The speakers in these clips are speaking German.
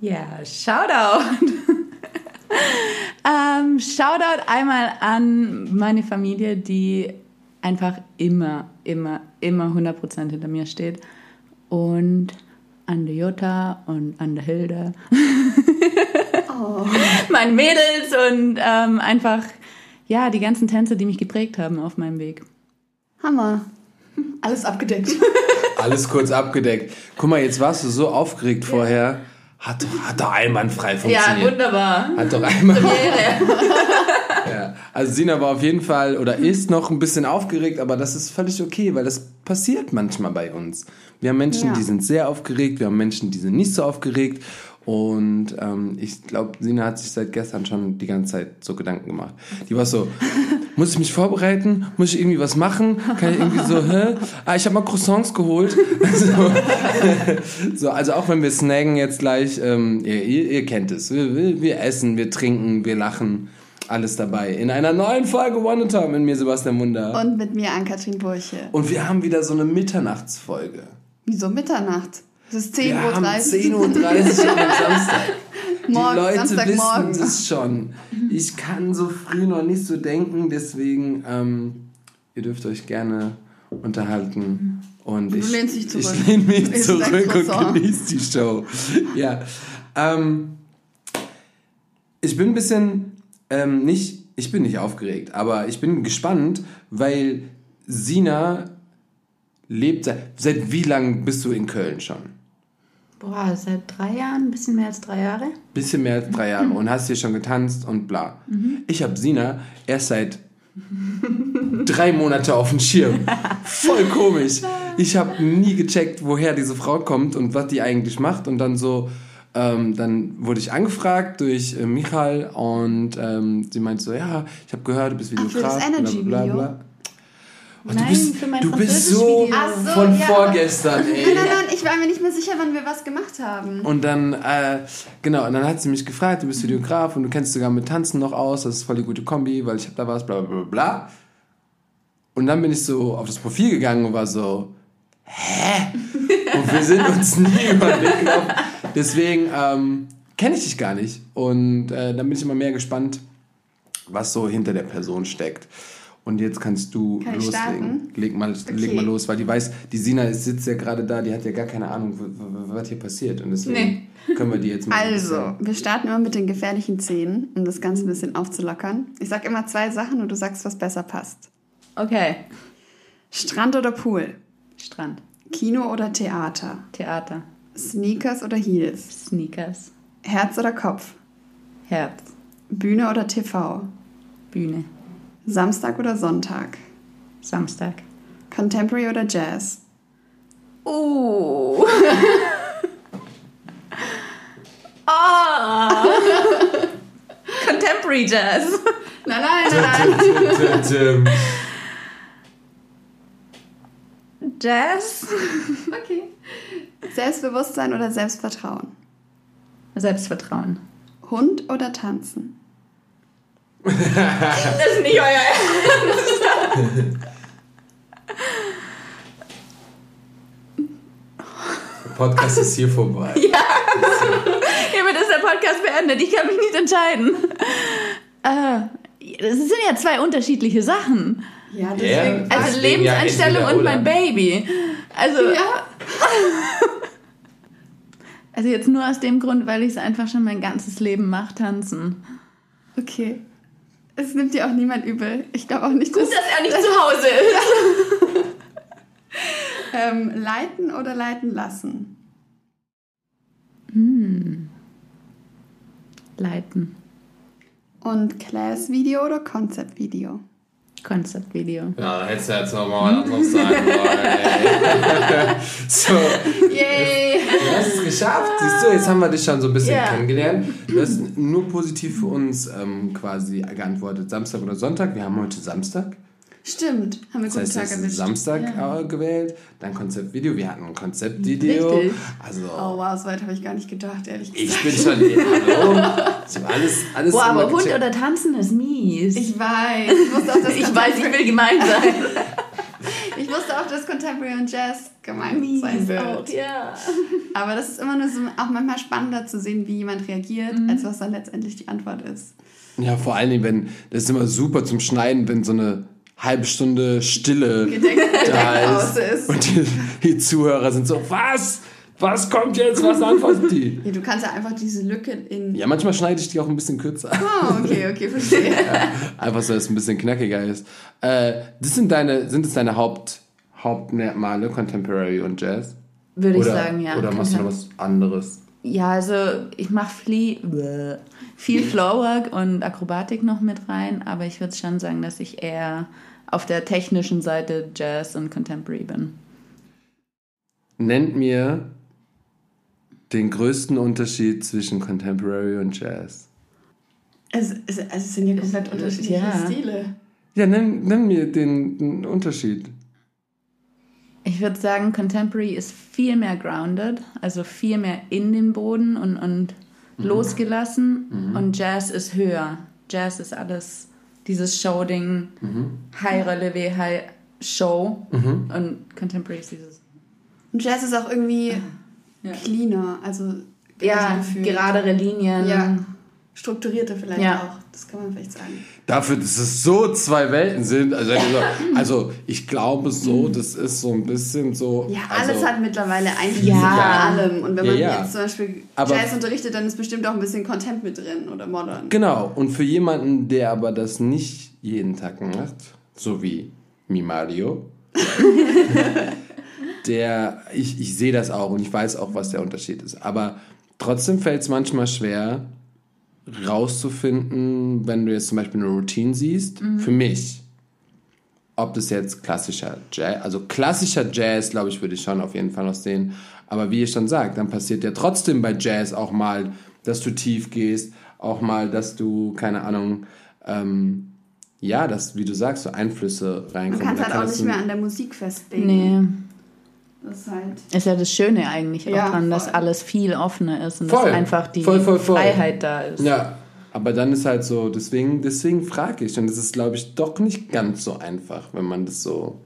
Ja, Shoutout. ähm, Shoutout einmal an meine Familie, die einfach immer, immer, immer 100% hinter mir steht. Und an der Jutta und an der Hilde. Oh. Meine Mädels und ähm, einfach, ja, die ganzen Tänze, die mich geprägt haben auf meinem Weg. Hammer. Alles abgedeckt. Alles kurz abgedeckt. Guck mal, jetzt warst du so aufgeregt ja. vorher. Hat doch, hat doch einwandfrei funktioniert. Ja, wunderbar. Hat doch einmal. ja. Also Sina war auf jeden Fall oder ist noch ein bisschen aufgeregt, aber das ist völlig okay, weil das passiert manchmal bei uns. Wir haben Menschen, ja. die sind sehr aufgeregt, wir haben Menschen, die sind nicht so aufgeregt. Und ähm, ich glaube, Sina hat sich seit gestern schon die ganze Zeit so Gedanken gemacht. Die war so, muss ich mich vorbereiten? Muss ich irgendwie was machen? Kann ich irgendwie so, hä? Ah, ich habe mal Croissants geholt. so, so, also auch wenn wir snacken jetzt gleich, ähm, ihr, ihr, ihr kennt es. Wir, wir, wir essen, wir trinken, wir lachen alles dabei. In einer neuen Folge One Time mit mir, Sebastian Munder. Und mit mir, Ann-Kathrin Burche. Und wir haben wieder so eine Mitternachtsfolge. Wieso Mitternacht? Es ist 10.30 Uhr. 10.30 Uhr am Samstag. Die Morgen, Leute wissen das schon. Ich kann so früh noch nicht so denken, deswegen, ähm, ihr dürft euch gerne unterhalten. Und du ich, lehnst dich zurück. Ich lehne mich zurück und genieße die Show. ja. Ähm, ich bin ein bisschen ähm, nicht, ich bin nicht aufgeregt, aber ich bin gespannt, weil Sina lebt seit, seit wie lang bist du in Köln schon? Boah, seit drei Jahren, ein bisschen mehr als drei Jahre. Bisschen mehr als drei Jahre und hast hier schon getanzt und bla. Mhm. Ich habe Sina erst seit drei Monate auf dem Schirm. Voll komisch. Ich habe nie gecheckt, woher diese Frau kommt und was die eigentlich macht und dann so, ähm, dann wurde ich angefragt durch äh, Michael und ähm, sie meinte so, ja, ich habe gehört, du bist Videograf. Ach, für das Energy bla, bla, bla. Oh, Nein, du bist, für mein du bist so, so, von ja, vorgestern, ey. Nein, nein, nein, ich war mir nicht mehr sicher, wann wir was gemacht haben. Und dann, äh, genau, und dann hat sie mich gefragt, du bist Videograf und du kennst sogar mit Tanzen noch aus, das ist voll die gute Kombi, weil ich hab da was, bla bla bla bla. Und dann bin ich so auf das Profil gegangen und war so, hä? und wir sind uns nie über den Weg gelaufen. Deswegen ähm, kenne ich dich gar nicht. Und äh, dann bin ich immer mehr gespannt, was so hinter der Person steckt. Und jetzt kannst du Kann loslegen. Leg mal, okay. leg mal los, weil die weiß, die Sina sitzt ja gerade da, die hat ja gar keine Ahnung, was hier passiert. Und deswegen nee. können wir die jetzt mal. Also, wir starten immer mit den gefährlichen Szenen, um das Ganze ein bisschen aufzulockern. Ich sag immer zwei Sachen und du sagst, was besser passt. Okay. Strand oder Pool? Strand. Kino oder Theater? Theater. Sneakers oder Heels? Sneakers. Herz oder Kopf? Herz. Bühne oder TV? Bühne. Samstag oder Sonntag? Samstag. Contemporary oder Jazz? Oh. ah. Contemporary Jazz. Nein, nein, nein, nein. Jazz. Okay. Selbstbewusstsein oder Selbstvertrauen? Selbstvertrauen. Hund oder tanzen? Das ist nicht euer Ernst. Der Podcast ist hier vorbei. Ja. Hiermit ist der Podcast beendet. Ich kann mich nicht entscheiden. Äh, das sind ja zwei unterschiedliche Sachen. Ja, deswegen. Yeah, also Lebenseinstellung ja und mein Baby. Also. Ja. Also jetzt nur aus dem Grund, weil ich es einfach schon mein ganzes Leben mache, tanzen. Okay. Es nimmt dir auch niemand übel. Ich glaube auch nicht, Gut, dass, dass er nicht zu Hause ist. ähm, leiten oder leiten lassen? Hm. Leiten. Und Class-Video oder Concept-Video? Concept-Video. Ja, hättest du jetzt nochmal was anderes sagen wollen. so. Yay! Du hast es geschafft. Siehst du, jetzt haben wir dich schon so ein bisschen yeah. kennengelernt. Du hast nur positiv für uns ähm, quasi geantwortet. Samstag oder Sonntag. Wir haben heute Samstag. Stimmt, haben wir das guten heißt, Tag erwischt. Samstag ja. gewählt, dann Konzeptvideo. Wir hatten ein Konzeptvideo. Richtig. Also, oh wow, so weit habe ich gar nicht gedacht, ehrlich gesagt. Ich bin schon, hallo, ich habe alles, alles Boah, aber Hund oder Tanzen ist mies. Ich weiß. Ich, auch, das ich weiß, ich will gemein sein. ich wusste auch, dass Contemporary und Jazz gemeint sein wird. Auch, ja. Aber das ist immer nur so auch manchmal spannender zu sehen, wie jemand reagiert, Mhm. als was dann letztendlich die Antwort ist. Ja, vor allen Dingen, wenn, das ist immer super zum Schneiden, wenn so eine halbe Stunde Stille Gedenk da ist. ist. Und die, die Zuhörer sind so, was? Was kommt jetzt? Was antwortet die? Ja, du kannst ja einfach diese Lücke in. Ja, manchmal schneide ich die auch ein bisschen kürzer. Oh, okay, okay, verstehe. Einfach so, dass es ein bisschen knackiger ist. Äh, das sind deine, sind es deine Haupt, Hauptmerkmale, Contemporary und Jazz? Würde ich oder, sagen, ja. Oder machst du noch was anderes? Ja, also ich mache viel, viel Floorwork und Akrobatik noch mit rein, aber ich würde schon sagen, dass ich eher auf der technischen Seite Jazz und Contemporary bin. Nennt mir den größten Unterschied zwischen Contemporary und Jazz. Es, es, es sind ja komplett unterschiedliche Ja. Stile. Ja, nenn, nenn mir den, den Unterschied. Ich würde sagen, Contemporary ist viel mehr grounded, also viel mehr in den Boden und, und losgelassen. Und Jazz ist höher. Jazz ist alles dieses Show-Ding, High Relevé, High Show. Und Contemporary ist dieses. Und Jazz ist auch irgendwie Ja. cleaner, also Ja, gefühlt. geradere Linien. Ja. strukturierter vielleicht Ja. auch. Das kann man vielleicht sagen. Dafür, dass es so zwei Welten sind. Also, also ich glaube so, das ist so ein bisschen so. Ja, also, alles hat mittlerweile Einflüsse Ja. von allem. Und wenn Ja, man ja. jetzt zum Beispiel Aber- Jazz unterrichtet, dann ist bestimmt auch ein bisschen Contempt mit drin oder Modern. Genau. Und für jemanden, der aber das nicht jeden Tag macht, so wie Mimario, der, ich, ich sehe das auch und ich weiß auch, was der Unterschied ist. Aber trotzdem fällt es manchmal schwer, rauszufinden, wenn du jetzt zum Beispiel eine Routine siehst, für mich, ob das jetzt klassischer Jazz, also klassischer Jazz, glaube ich, würde ich schon auf jeden Fall noch sehen. Aber wie ihr schon sagt, dann passiert ja trotzdem bei Jazz auch mal, dass du tief gehst, auch mal, dass du, keine Ahnung, ähm, ja, dass, wie du sagst, so Einflüsse reinkommen. kann es Da halt auch es nicht mehr an der Musik festlegen. Nee. Das ist halt. Ist ja das Schöne eigentlich auch Ja, dran, dass voll. alles viel offener ist und Voll. dass einfach die Voll, voll, voll. Freiheit da ist. Ja, aber dann ist halt so, deswegen, deswegen frage ich. Und es ist, glaube ich, doch nicht ganz so einfach, wenn man das so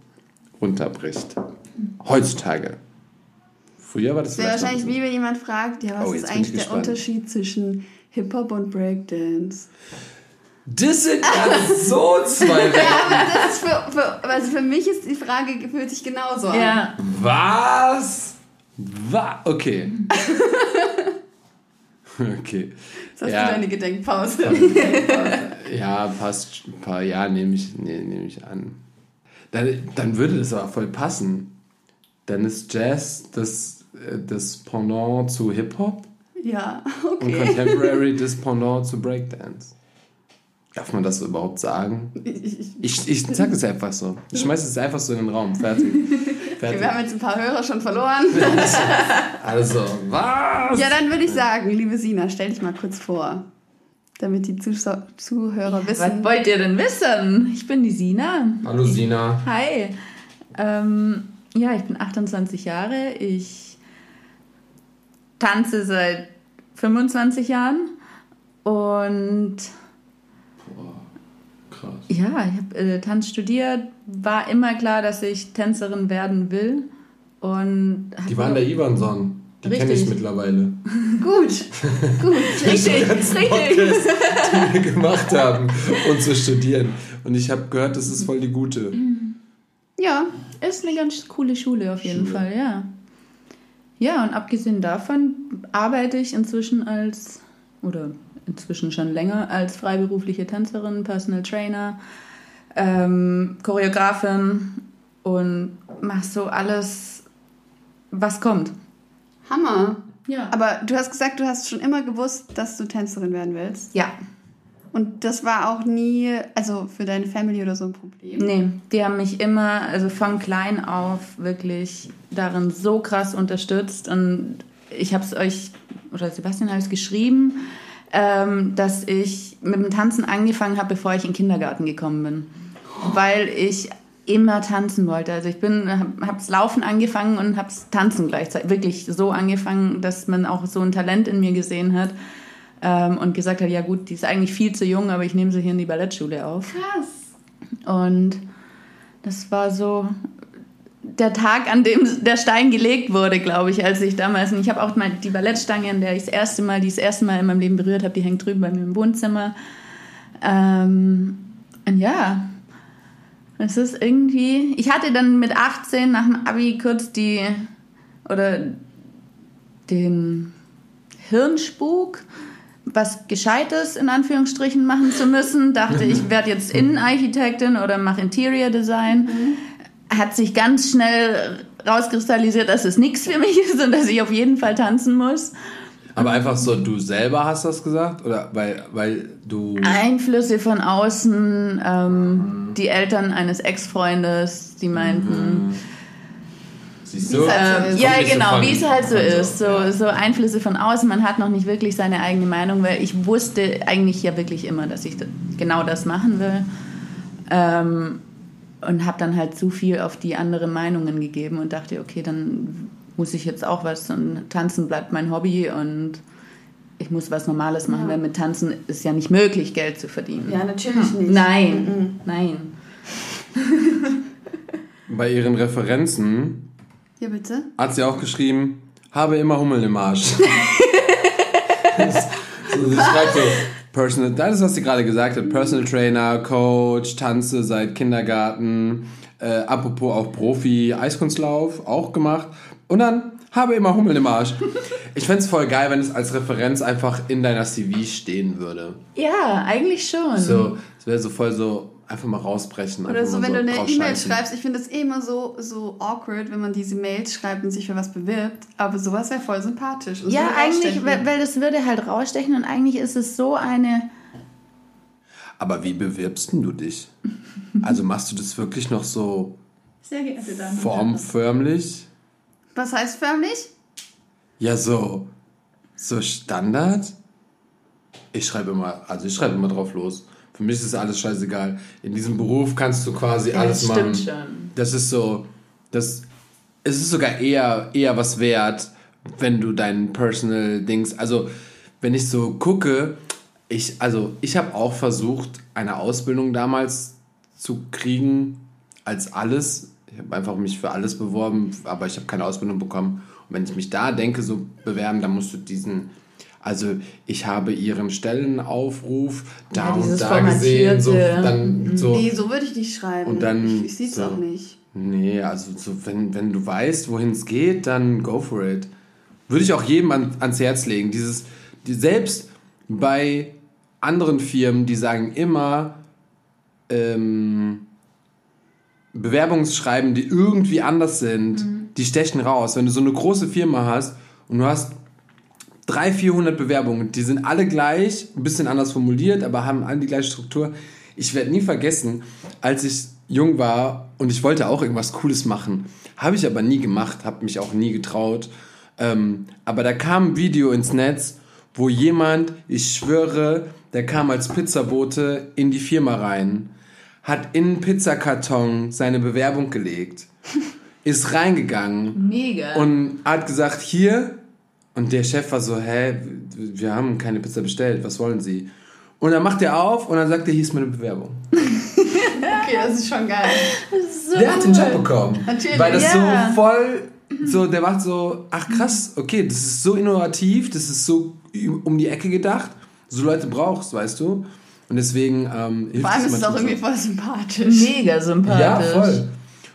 runterbricht. Heutzutage. Früher war das Das wäre vielleicht wahrscheinlich so. wie wenn jemand fragt, ja, was Oh, ist eigentlich ich der. Unterschied zwischen Hip-Hop und Breakdance? Das sind ja so zwei Welten. Aber das ist für, für, also für mich ist die Frage, fühlt sich genauso an. Ja. Was? Was? Okay. okay. Jetzt hast Ja. du deine Gedenkpause. Ja, passt. Ein paar ja, nehme ich, nee, nehme ich an. Dann, dann würde das aber voll passen. Dann ist Jazz das, äh, das Pendant zu Hip-Hop ja, und okay. Contemporary das Pendant zu Breakdance. Darf man das so überhaupt sagen? Ich, ich sag es einfach so. Ich schmeiße es einfach so in den Raum. Fertig. Okay, Fertig. wir haben jetzt ein paar Hörer schon verloren. Also, was? Ja, dann würde ich sagen, liebe Sina, stell dich mal kurz vor, damit die Zuschau Zuhörer wissen. Was wollt ihr denn wissen? Ich bin die Sina. Hallo Sina. Hi. Ähm, ja, ich bin 28 Jahre. Ich tanze seit 25 Jahren. Und Krass. ja, ich habe äh, Tanz studiert. War immer klar, dass ich Tänzerin werden will. Und Die waren der Ivanson. Die kenne ich mittlerweile. Gut, gut. richtig, richtig. Podcast, die wir gemacht haben und zu studieren. Und ich habe gehört, das ist voll die gute. Ja, Ist eine ganz coole Schule auf jeden Schule. Fall, ja. Ja, und abgesehen davon arbeite ich inzwischen als, oder inzwischen schon länger, als freiberufliche Tänzerin, Personal Trainer, ähm, Choreografin und mache so alles, was kommt. Hammer. Ja. Aber du hast gesagt, du hast schon immer gewusst, dass du Tänzerin werden willst. Ja, Und das war auch nie, also für deine Family oder so ein Problem. nee, die haben mich immer, also von klein auf wirklich darin so krass unterstützt und ich habe es euch, oder Sebastian hat es geschrieben, ähm, dass ich mit dem Tanzen angefangen habe, bevor ich in den Kindergarten gekommen bin. Weil ich immer tanzen wollte. Also ich bin, habe es Laufen angefangen und habe es Tanzen gleichzeitig. Wirklich so angefangen, dass man auch so ein Talent in mir gesehen hat ähm, und gesagt hat, ja gut, die ist eigentlich viel zu jung, aber ich nehme sie hier in die Ballettschule auf. Krass. Und das war so der Tag, an dem der Stein gelegt wurde, glaube ich, als ich damals. Und ich habe auch mal die Ballettstange, in der ich das erste Mal, die das erste Mal in meinem Leben berührt habe, die hängt drüben bei mir im Wohnzimmer. Ähm, und ja, es ist irgendwie. Ich hatte dann mit 18 nach dem Abi kurz die oder den Hirnspuk, was Gescheites in Anführungsstrichen machen zu müssen. Dachte, ich werde jetzt Innenarchitektin oder mache Interior Design. Mhm. Hat sich ganz schnell rauskristallisiert, dass es nichts für mich ist und dass ich auf jeden Fall tanzen muss. Aber einfach so, du selber hast das gesagt? Oder weil, weil du. Einflüsse von außen, ähm, mhm. die Eltern eines Ex-Freundes, die meinten. Mhm. Siehst du? So ähm, ja, genau, wie es halt so ist. So, ja. so Einflüsse von außen. Man hat noch nicht wirklich seine eigene Meinung, weil ich wusste eigentlich ja wirklich immer, dass ich genau das machen will. Ähm, und habe dann halt zu viel auf die anderen Meinungen gegeben und dachte, okay, dann muss ich jetzt auch was und tanzen bleibt mein Hobby und ich muss was Normales machen, ja. weil mit Tanzen ist ja nicht möglich, Geld zu verdienen. Ja, natürlich nicht. Nein, mhm. nein. Bei ihren Referenzen ja, bitte? hat sie auch geschrieben, habe immer Hummel im Arsch. sie schreibt so, Personal, das ist, was sie gerade gesagt hat, Personal Trainer, Coach, tanze seit Kindergarten, äh, apropos auch Profi, Eiskunstlauf, auch gemacht. Und dann habe immer Hummel im Arsch. Ich fände es voll geil, wenn es als Referenz einfach in deiner CV stehen würde. Ja, eigentlich schon. So, es wäre so voll so, einfach mal rausbrechen. Oder so, wenn so du eine E-Mail schreibst, ich finde es eh immer so, so awkward, wenn man diese Mails schreibt und sich für was bewirbt, aber sowas wäre voll sympathisch. Ja, eigentlich, weil, weil das würde halt rausstechen und eigentlich ist es so eine... Aber wie bewirbst du dich? also machst du das wirklich noch so Sehr geehrte Damen formförmlich? Was heißt förmlich? Ja, so. So Standard? Ich schreibe immer, also ich schreibe immer drauf los. Für mich ist alles scheißegal. In diesem Beruf kannst du quasi ja, alles das machen. Stimmt schon. Das ist so, das, es ist sogar eher, eher was wert, wenn du dein Personal Dings, also wenn ich so gucke, ich, also ich habe auch versucht, eine Ausbildung damals zu kriegen als alles ich habe einfach mich für alles beworben, aber ich habe keine Ausbildung bekommen. Und wenn ich mich da denke, so bewerben, dann musst du diesen also ich habe ihren Stellenaufruf da ja, und da gesehen. So, dann, so. Nee, so würde ich nicht schreiben. Und dann, ich, ich sehe es so. auch nicht. Nee, also so, wenn, wenn du weißt, wohin es geht, dann go for it. Würde ich auch jedem an, ans Herz legen. Dieses, die, selbst bei anderen Firmen, die sagen immer, ähm, Bewerbungsschreiben, die irgendwie anders sind, mhm. die stechen raus. Wenn du so eine große Firma hast und du hast 300, 400 Bewerbungen, die sind alle gleich, ein bisschen anders formuliert, aber haben alle die gleiche Struktur. Ich werde nie vergessen, als ich jung war und ich wollte auch irgendwas Cooles machen, habe ich aber nie gemacht, habe mich auch nie getraut. Ähm, aber da kam ein Video ins Netz, wo jemand, ich schwöre, der kam als Pizzabote in die Firma rein hat in einen Pizzakarton seine Bewerbung gelegt, ist reingegangen Mega. und hat gesagt, hier, und der Chef war so, hä, wir haben keine Pizza bestellt, was wollen Sie? Und dann macht er auf und dann sagt er, hier ist meine Bewerbung. okay, das ist schon geil. Ist so der hat den Job bekommen. Natürlich. Weil das ja. so voll, so, der macht so, ach krass, okay, das ist so innovativ, das ist so um die Ecke gedacht. So Leute brauchst, weißt du? Und deswegen ähm, hilft Vor allem ist es auch irgendwie voll sympathisch. Mega sympathisch. Ja, voll.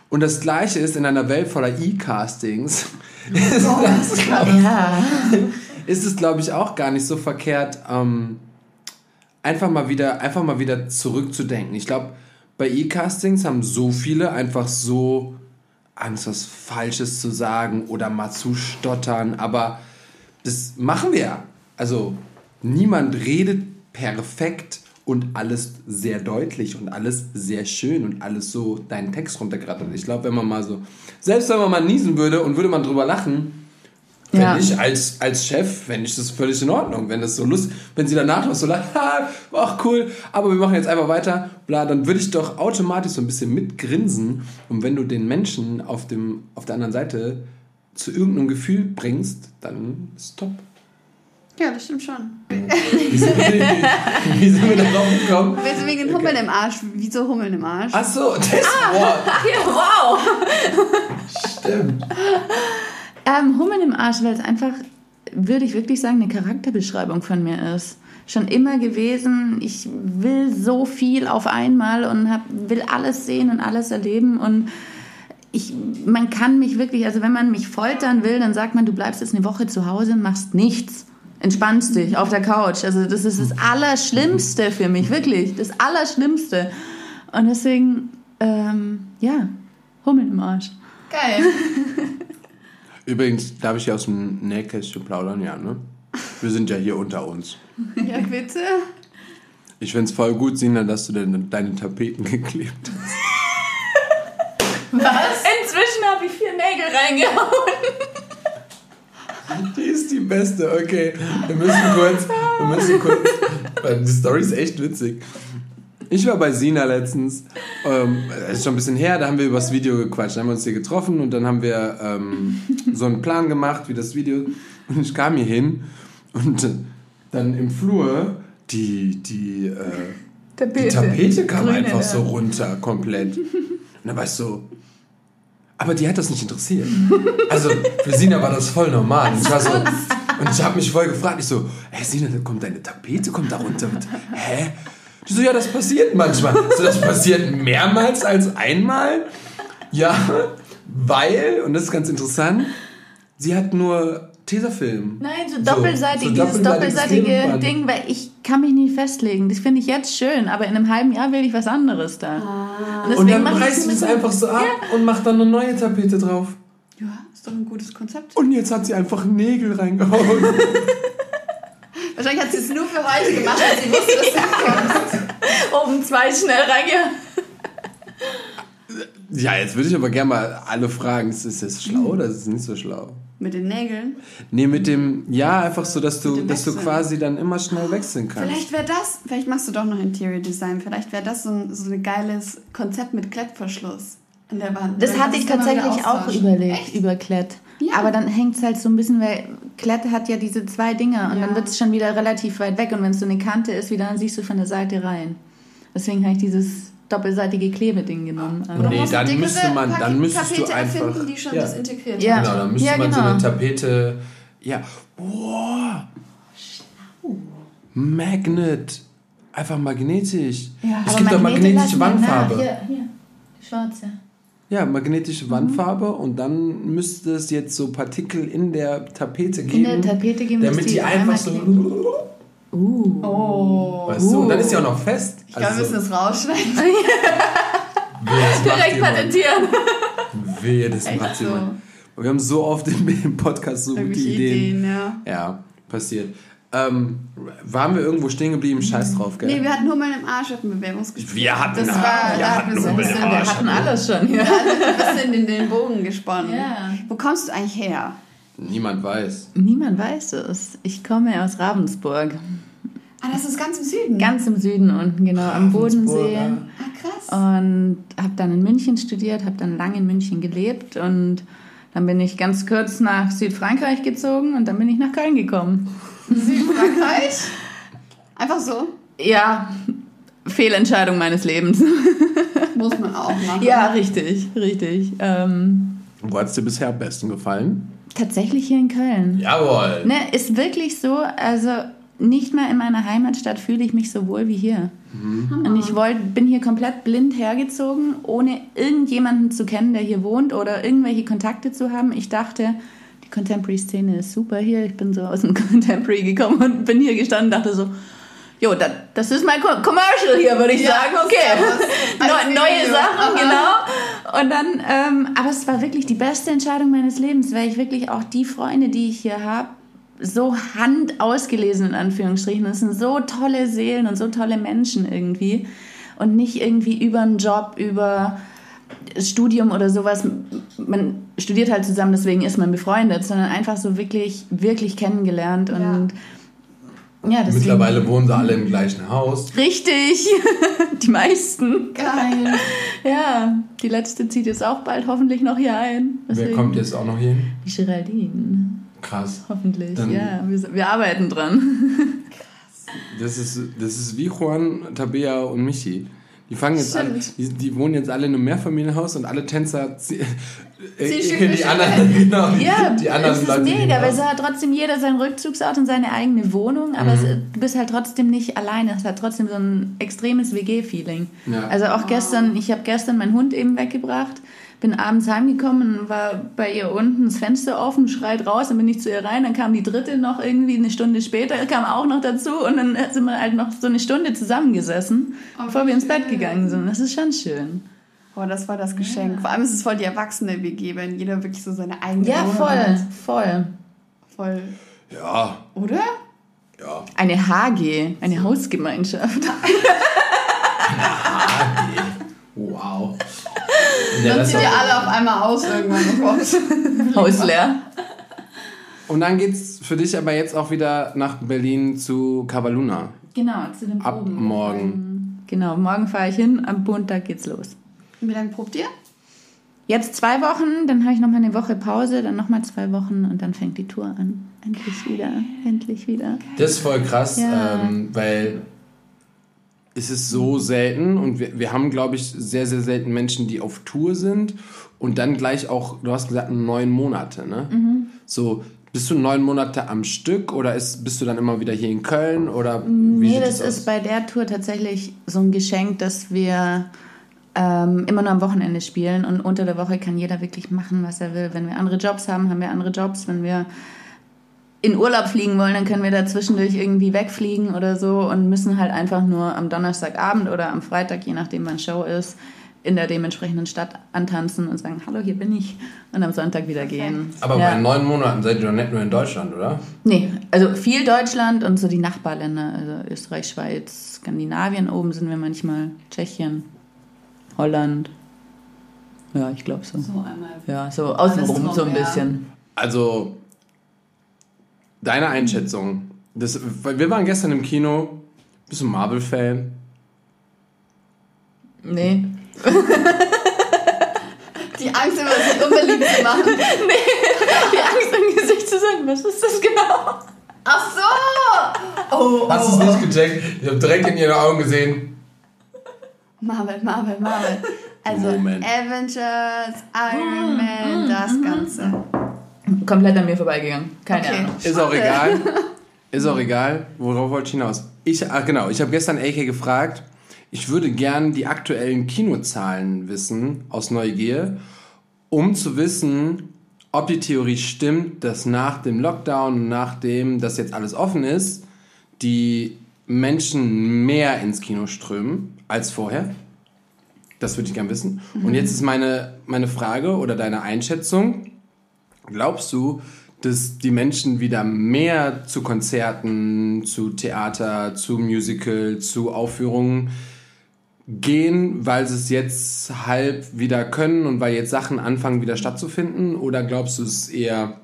Und das Gleiche ist in einer Welt voller E-Castings. Ist es, glaube ich, auch gar nicht so verkehrt, ähm, einfach, mal wieder, einfach mal wieder zurückzudenken. Ich glaube, bei E-Castings haben so viele einfach so Angst, was Falsches zu sagen oder mal zu stottern. Aber das machen wir ja. Also niemand redet perfekt und alles sehr deutlich und alles sehr schön und alles so deinen Text runtergerattert. Ich glaube, wenn man mal so, selbst wenn man mal niesen würde und würde man drüber lachen, wenn ja. ich als, als Chef, wenn ich das völlig in Ordnung, wenn das so Lust, wenn sie danach noch so lachen, ach cool, aber wir machen jetzt einfach weiter, bla, dann würde ich doch automatisch so ein bisschen mitgrinsen und wenn du den Menschen auf, dem, auf der anderen Seite zu irgendeinem Gefühl bringst, dann ist top. Ja, das stimmt schon. Wie sind wir, darauf gekommen? Du wegen den Hummeln im Arsch? Wieso Hummeln im Arsch? Ach so, das Ah. Ja, wow! Stimmt. Ähm, Hummeln im Arsch, weil es einfach, würde ich wirklich sagen, eine Charakterbeschreibung von mir ist. Schon immer gewesen, ich will so viel auf einmal und hab, will alles sehen und alles erleben und ich, man kann mich wirklich, also wenn man mich foltern will, dann sagt man, du bleibst jetzt eine Woche zu Hause und machst nichts. Entspannst dich auf der Couch. Also das ist das Allerschlimmste für mich, wirklich. Das Allerschlimmste. Und deswegen, ähm, ja, Hummeln im Arsch. Geil. Übrigens, darf ich hier aus dem Nähkästchen plaudern? Ja, ne? Wir sind ja hier unter uns. Ja, bitte. Ich find's voll gut, Sina, dass du deine, deine Tapeten geklebt hast. Inzwischen habe ich vier Nägel reingehauen. Die ist die beste, okay. Wir müssen kurz, wir müssen kurz. weil Die Story ist echt witzig. Ich war bei Sina letztens, ähm, das ist schon ein bisschen her, da haben wir über das Video gequatscht. Da haben wir uns hier getroffen und dann haben wir ähm, so einen Plan gemacht, wie das Video. Und ich kam hier hin und dann im Flur die, die, äh, die Tapete kam Grüne, einfach so runter, komplett. Und dann war ich so, aber die hat das nicht interessiert. Also für Sina war das voll normal. Und ich, war so, und ich habe mich voll gefragt, ich so, hey Sina, da kommt deine Tapete, kommt da runter. Und, Hä? Die so, ja, das passiert manchmal. So, das passiert mehrmals als einmal. Ja, weil, und das ist ganz interessant, sie hat nur Tesafilm. Nein, so So, doppelseitig, so dieses doppelseitiges doppelseitige. Ding, weil ich kann mich nie festlegen. Das finde ich jetzt schön, aber in einem halben Jahr will ich was anderes da. Und Und dann reißt sie das einfach so ab und macht dann eine neue Tapete drauf. Ja, ist doch ein gutes Konzept. Und jetzt hat sie einfach Nägel reingehauen. Wahrscheinlich hat sie es nur für heute gemacht, weil sie wusste, dass du kommst. oben zwei schnell reingehauen. Ja, jetzt würde ich aber gerne mal alle fragen, ist das schlau oder ist es nicht so schlau? Mit den Nägeln. Nee, mit dem, ja, einfach so, dass du, dass du quasi dann immer schnell wechseln kannst. Vielleicht wäre das, vielleicht machst du doch noch Interior Design, vielleicht wäre das so ein, so ein geiles Konzept mit Klettverschluss an der Wand. Das hatte ich tatsächlich auch überlegt, Echt? über Klett. Ja. Aber dann hängt es halt so ein bisschen, weil Klett hat ja diese zwei Dinger und Ja. dann wird es schon wieder relativ weit weg und wenn es so eine Kante ist, wieder dann siehst du von der Seite rein. Deswegen habe ich dieses doppelseitige Klebeding genommen. Oder Nee, du dann dickere müsste man- dann Tapete müsstest du erfinden, einfach- die schon ja. das integriert Ja. Genau, dann müsste Ja, man so genau. eine Tapete, ja, boah, Magnet, einfach magnetisch. es gibt auch magnetische Wandfarbe. hier, hier, die schwarze. Ja, magnetische Wandfarbe und dann müsste es jetzt so Partikel in der Tapete geben. In der Tapete geben, damit die, einfach einmal so, kleben. Uh. Oh. weißt du, und dann ist sie auch noch fest. Ich glaube, wir müssen das rausschneiden. das macht Direkt patentieren. Wehe, das Echt macht so. jemand. Wir haben so oft im, Podcast so gute Ideen. Ideen, ja. Ja, passiert. Ähm, waren wir irgendwo stehen geblieben? Scheiß drauf, gell? Nee, wir hatten Hummeln im Arsch auf dem Bewerbungsgespräch. Wir hatten- das war, wir da hatten wir so ein bisschen. Wir hatten alles schon hier. ein bisschen in den Bogen gesponnen. Ja. Wo kommst du eigentlich her? Niemand weiß. Niemand weiß es. Ich komme aus Ravensburg. Ah, das ist ganz im Süden. Ganz im Süden unten, genau, am Bodensee. Ah, krass. Und habe dann in München studiert, habe dann lange in München gelebt und dann bin ich ganz kurz nach Südfrankreich gezogen und dann bin ich nach Köln gekommen. Südfrankreich? Einfach so? Ja, Fehlentscheidung meines Lebens. Muss man auch machen. ja, richtig, richtig. Ähm, Wo hat es dir bisher am besten gefallen? Tatsächlich hier in Köln. Jawohl. Ne, ist wirklich so, also nicht mal in meiner Heimatstadt fühle ich mich so wohl wie hier. Und ich wollt, bin hier komplett blind hergezogen, ohne irgendjemanden zu kennen, der hier wohnt oder irgendwelche Kontakte zu haben. Ich dachte, die Contemporary-Szene ist super hier. Ich bin so aus dem Contemporary gekommen und bin hier gestanden und dachte so, jo, das, das ist mein Co- Commercial hier, würde ich Ja, sagen. Okay, Neu, neue Video. Sachen, Aha. genau. Und dann, ähm, aber es war wirklich die beste Entscheidung meines Lebens, weil ich wirklich auch die Freunde, die ich hier habe, so handausgelesen in Anführungsstrichen. Das sind so tolle Seelen und so tolle Menschen irgendwie. Und nicht irgendwie über einen Job, über Studium oder sowas. Man studiert halt zusammen, deswegen ist man befreundet, sondern einfach so wirklich, wirklich kennengelernt. Und ja, deswegen. Mittlerweile wohnen sie alle im gleichen Haus. Richtig, die meisten. Geil. Ja, die letzte zieht jetzt auch bald hoffentlich noch hier ein. Wer Deswegen- kommt jetzt auch noch hier hin? Die Geraldine. Krass. Hoffentlich, Dann- ja. Wir, wir arbeiten dran. Das ist, das ist wie Juan, Tabea und Michi. Die fangen jetzt an, die, die, wohnen jetzt alle in einem Mehrfamilienhaus und alle Tänzer die anderen, genau, ja, die anderen es ist Leute mega, weil es hat trotzdem jeder seinen Rückzugsort und seine eigene Wohnung, aber mhm. es, du bist halt trotzdem nicht alleine. Es hat trotzdem so ein extremes WG-Feeling. Ja. Also auch gestern, ich habe gestern meinen Hund eben weggebracht bin abends heimgekommen und war bei ihr unten das Fenster offen, schreit raus, dann bin ich zu ihr rein, dann kam die dritte noch irgendwie eine Stunde später, kam auch noch dazu und dann sind wir halt noch so eine Stunde zusammengesessen, oh, bevor wir ins Bett gegangen sind. Das ist schon schön. Boah, das war das Geschenk. Ja. Vor allem ist es voll die erwachsene WG, wenn jeder wirklich so seine eigene Ja, voll, hat. voll. Voll. Ja. Oder? Ja. Eine HG, eine Hausgemeinschaft. eine HG. Wow. Ja, dann zieht ihr alle auf einmal aus irgendwann. Haus leer. Und dann geht's für dich aber jetzt auch wieder nach Berlin zu Cavaluna. Genau, zu dem Ab Proben. morgen. Genau, morgen fahre ich hin, am Montag geht's los. Und wie lange probt ihr? Jetzt zwei Wochen, dann habe ich noch mal eine Woche Pause, dann noch mal zwei Wochen und dann fängt die Tour an. Endlich wieder, endlich wieder. Das ist voll krass, ja. ähm, weil ist es so selten und wir, wir haben, glaube ich, sehr, sehr selten Menschen, die auf Tour sind und dann gleich auch, du hast gesagt, neun Monate, ne? Mhm. So, bist du neun Monate am Stück oder ist, bist du dann immer wieder hier in Köln oder wie Nee, das, das ist bei der Tour tatsächlich so ein Geschenk, dass wir ähm, immer nur am Wochenende spielen und unter der Woche kann jeder wirklich machen, was er will. Wenn wir andere Jobs haben, haben wir andere Jobs. Wenn wir in Urlaub fliegen wollen, dann können wir da zwischendurch irgendwie wegfliegen oder so und müssen halt einfach nur am Donnerstagabend oder am Freitag, je nachdem wann Show ist, in der dementsprechenden Stadt antanzen und sagen, hallo, hier bin ich und am Sonntag wieder gehen. Aber ja. bei neun Monaten seid ihr doch nicht nur in Deutschland, oder? Nee, also viel Deutschland und so die Nachbarländer, also Österreich, Schweiz, Skandinavien, oben sind wir manchmal, Tschechien, Holland. Ja, ich glaube so. So einmal. Ja, so außenrum so ein bisschen. Also Deine Einschätzung. Das, wir waren gestern im Kino. Bist du Marvel-Fan? Nee. Die Angst, immer sich unbeliebt zu machen. Nee, die Angst im Gesicht zu sagen, was ist das genau? Ach so! Oh, oh, Hast du es nicht gecheckt? Ich habe direkt in ihren Augen gesehen. Marvel, Marvel, Marvel. Also Moment. Avengers, Iron Man, das Ganze komplett an mir vorbeigegangen. Keine okay. Ahnung. Ist auch egal. Ist auch egal. Worauf wollte ich hinaus? Ich, ach genau, ich habe gestern AK gefragt, ich würde gern die aktuellen Kinozahlen wissen, aus Neugier, um zu wissen, ob die Theorie stimmt, dass nach dem Lockdown, nachdem das jetzt alles offen ist, die Menschen mehr ins Kino strömen als vorher. Das würde ich gern wissen. Mhm. Und jetzt ist meine, meine Frage oder deine Einschätzung. Glaubst du, dass die Menschen wieder mehr zu Konzerten, zu Theater, zu Musical, zu Aufführungen gehen, weil sie es jetzt halb wieder können und weil jetzt Sachen anfangen wieder stattzufinden? Oder glaubst du es ist eher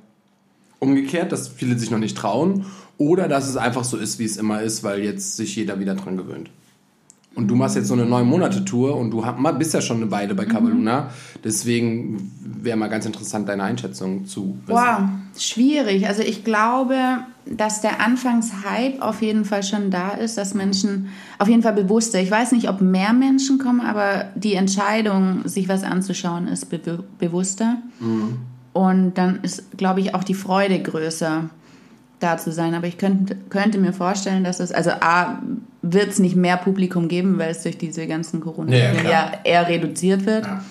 umgekehrt, dass viele sich noch nicht trauen? Oder dass es einfach so ist, wie es immer ist, weil jetzt sich jeder wieder dran gewöhnt? Und du machst jetzt so eine neun Monate Tour und du bist ja schon eine Weile bei Cavaluna. Mhm. Deswegen wäre mal ganz interessant, deine Einschätzung zu wissen. Wow, schwierig. Also ich glaube, dass der Anfangshype auf jeden Fall schon da ist, dass Menschen auf jeden Fall bewusster, ich weiß nicht, ob mehr Menschen kommen, aber die Entscheidung, sich was anzuschauen, ist be bewusster. Mhm. Und dann ist, glaube ich, auch die Freude größer da zu sein. Aber ich könnte, könnte mir vorstellen, dass es, also A, wird es nicht mehr Publikum geben, weil es durch diese ganzen corona ja, ja, eher reduziert wird. Ja.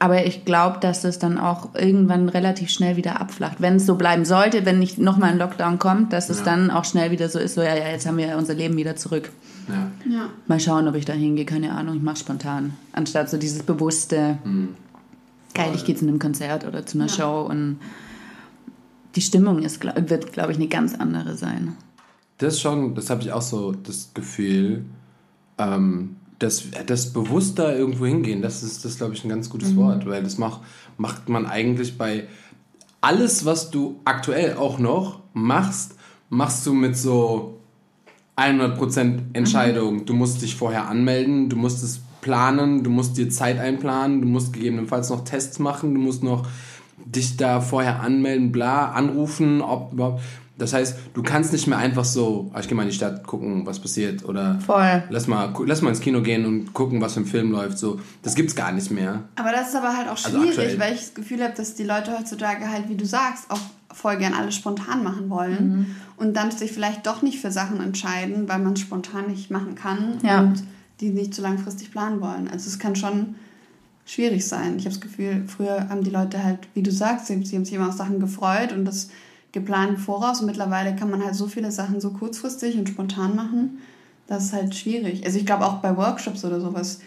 Aber ich glaube, dass es dann auch irgendwann relativ schnell wieder abflacht. Wenn es so bleiben sollte, wenn nicht nochmal ein Lockdown kommt, dass es dann auch schnell wieder so ist, so ja, ja, jetzt haben wir unser Leben wieder zurück. Ja. Mal schauen, ob ich da hingehe, keine Ahnung, ich mache spontan. Anstatt so dieses bewusste, mhm. geil, ich gehe zu einem Konzert oder zu einer Show und die Stimmung ist, wird, glaube ich, eine ganz andere sein. Das schon, das habe ich auch so das Gefühl, ähm, dass das bewusster irgendwo hingehen, das ist, das glaube ich, ein ganz gutes mhm. Wort, weil das macht, macht man eigentlich bei alles, was du aktuell auch noch machst, machst du mit so 100% Entscheidung. Mhm. Du musst dich vorher anmelden, du musst es planen, du musst dir Zeit einplanen, du musst gegebenenfalls noch Tests machen, du musst noch dich da vorher anmelden, bla, anrufen, ob überhaupt. Das heißt, du kannst nicht mehr einfach so, ah, ich gehe mal in die Stadt, gucken, was passiert oder Voll. Lass, mal, lass mal ins Kino gehen und gucken, was im Film läuft. So, das gibt's gar nicht mehr. Aber das ist aber halt auch also schwierig, also weil ich das Gefühl habe, dass die Leute heutzutage halt, wie du sagst, auch voll gern alles spontan machen wollen mhm. und dann sich vielleicht doch nicht für Sachen entscheiden, weil man es spontan nicht machen kann ja. und die nicht zu langfristig planen wollen. Also es kann schon schwierig sein. Ich habe das Gefühl, früher haben die Leute halt, wie du sagst, sie, sie haben sich immer auf Sachen gefreut und das geplant voraus. Und mittlerweile kann man halt so viele Sachen so kurzfristig und spontan machen. Das ist halt schwierig. Also ich glaube auch bei Workshops oder sowas,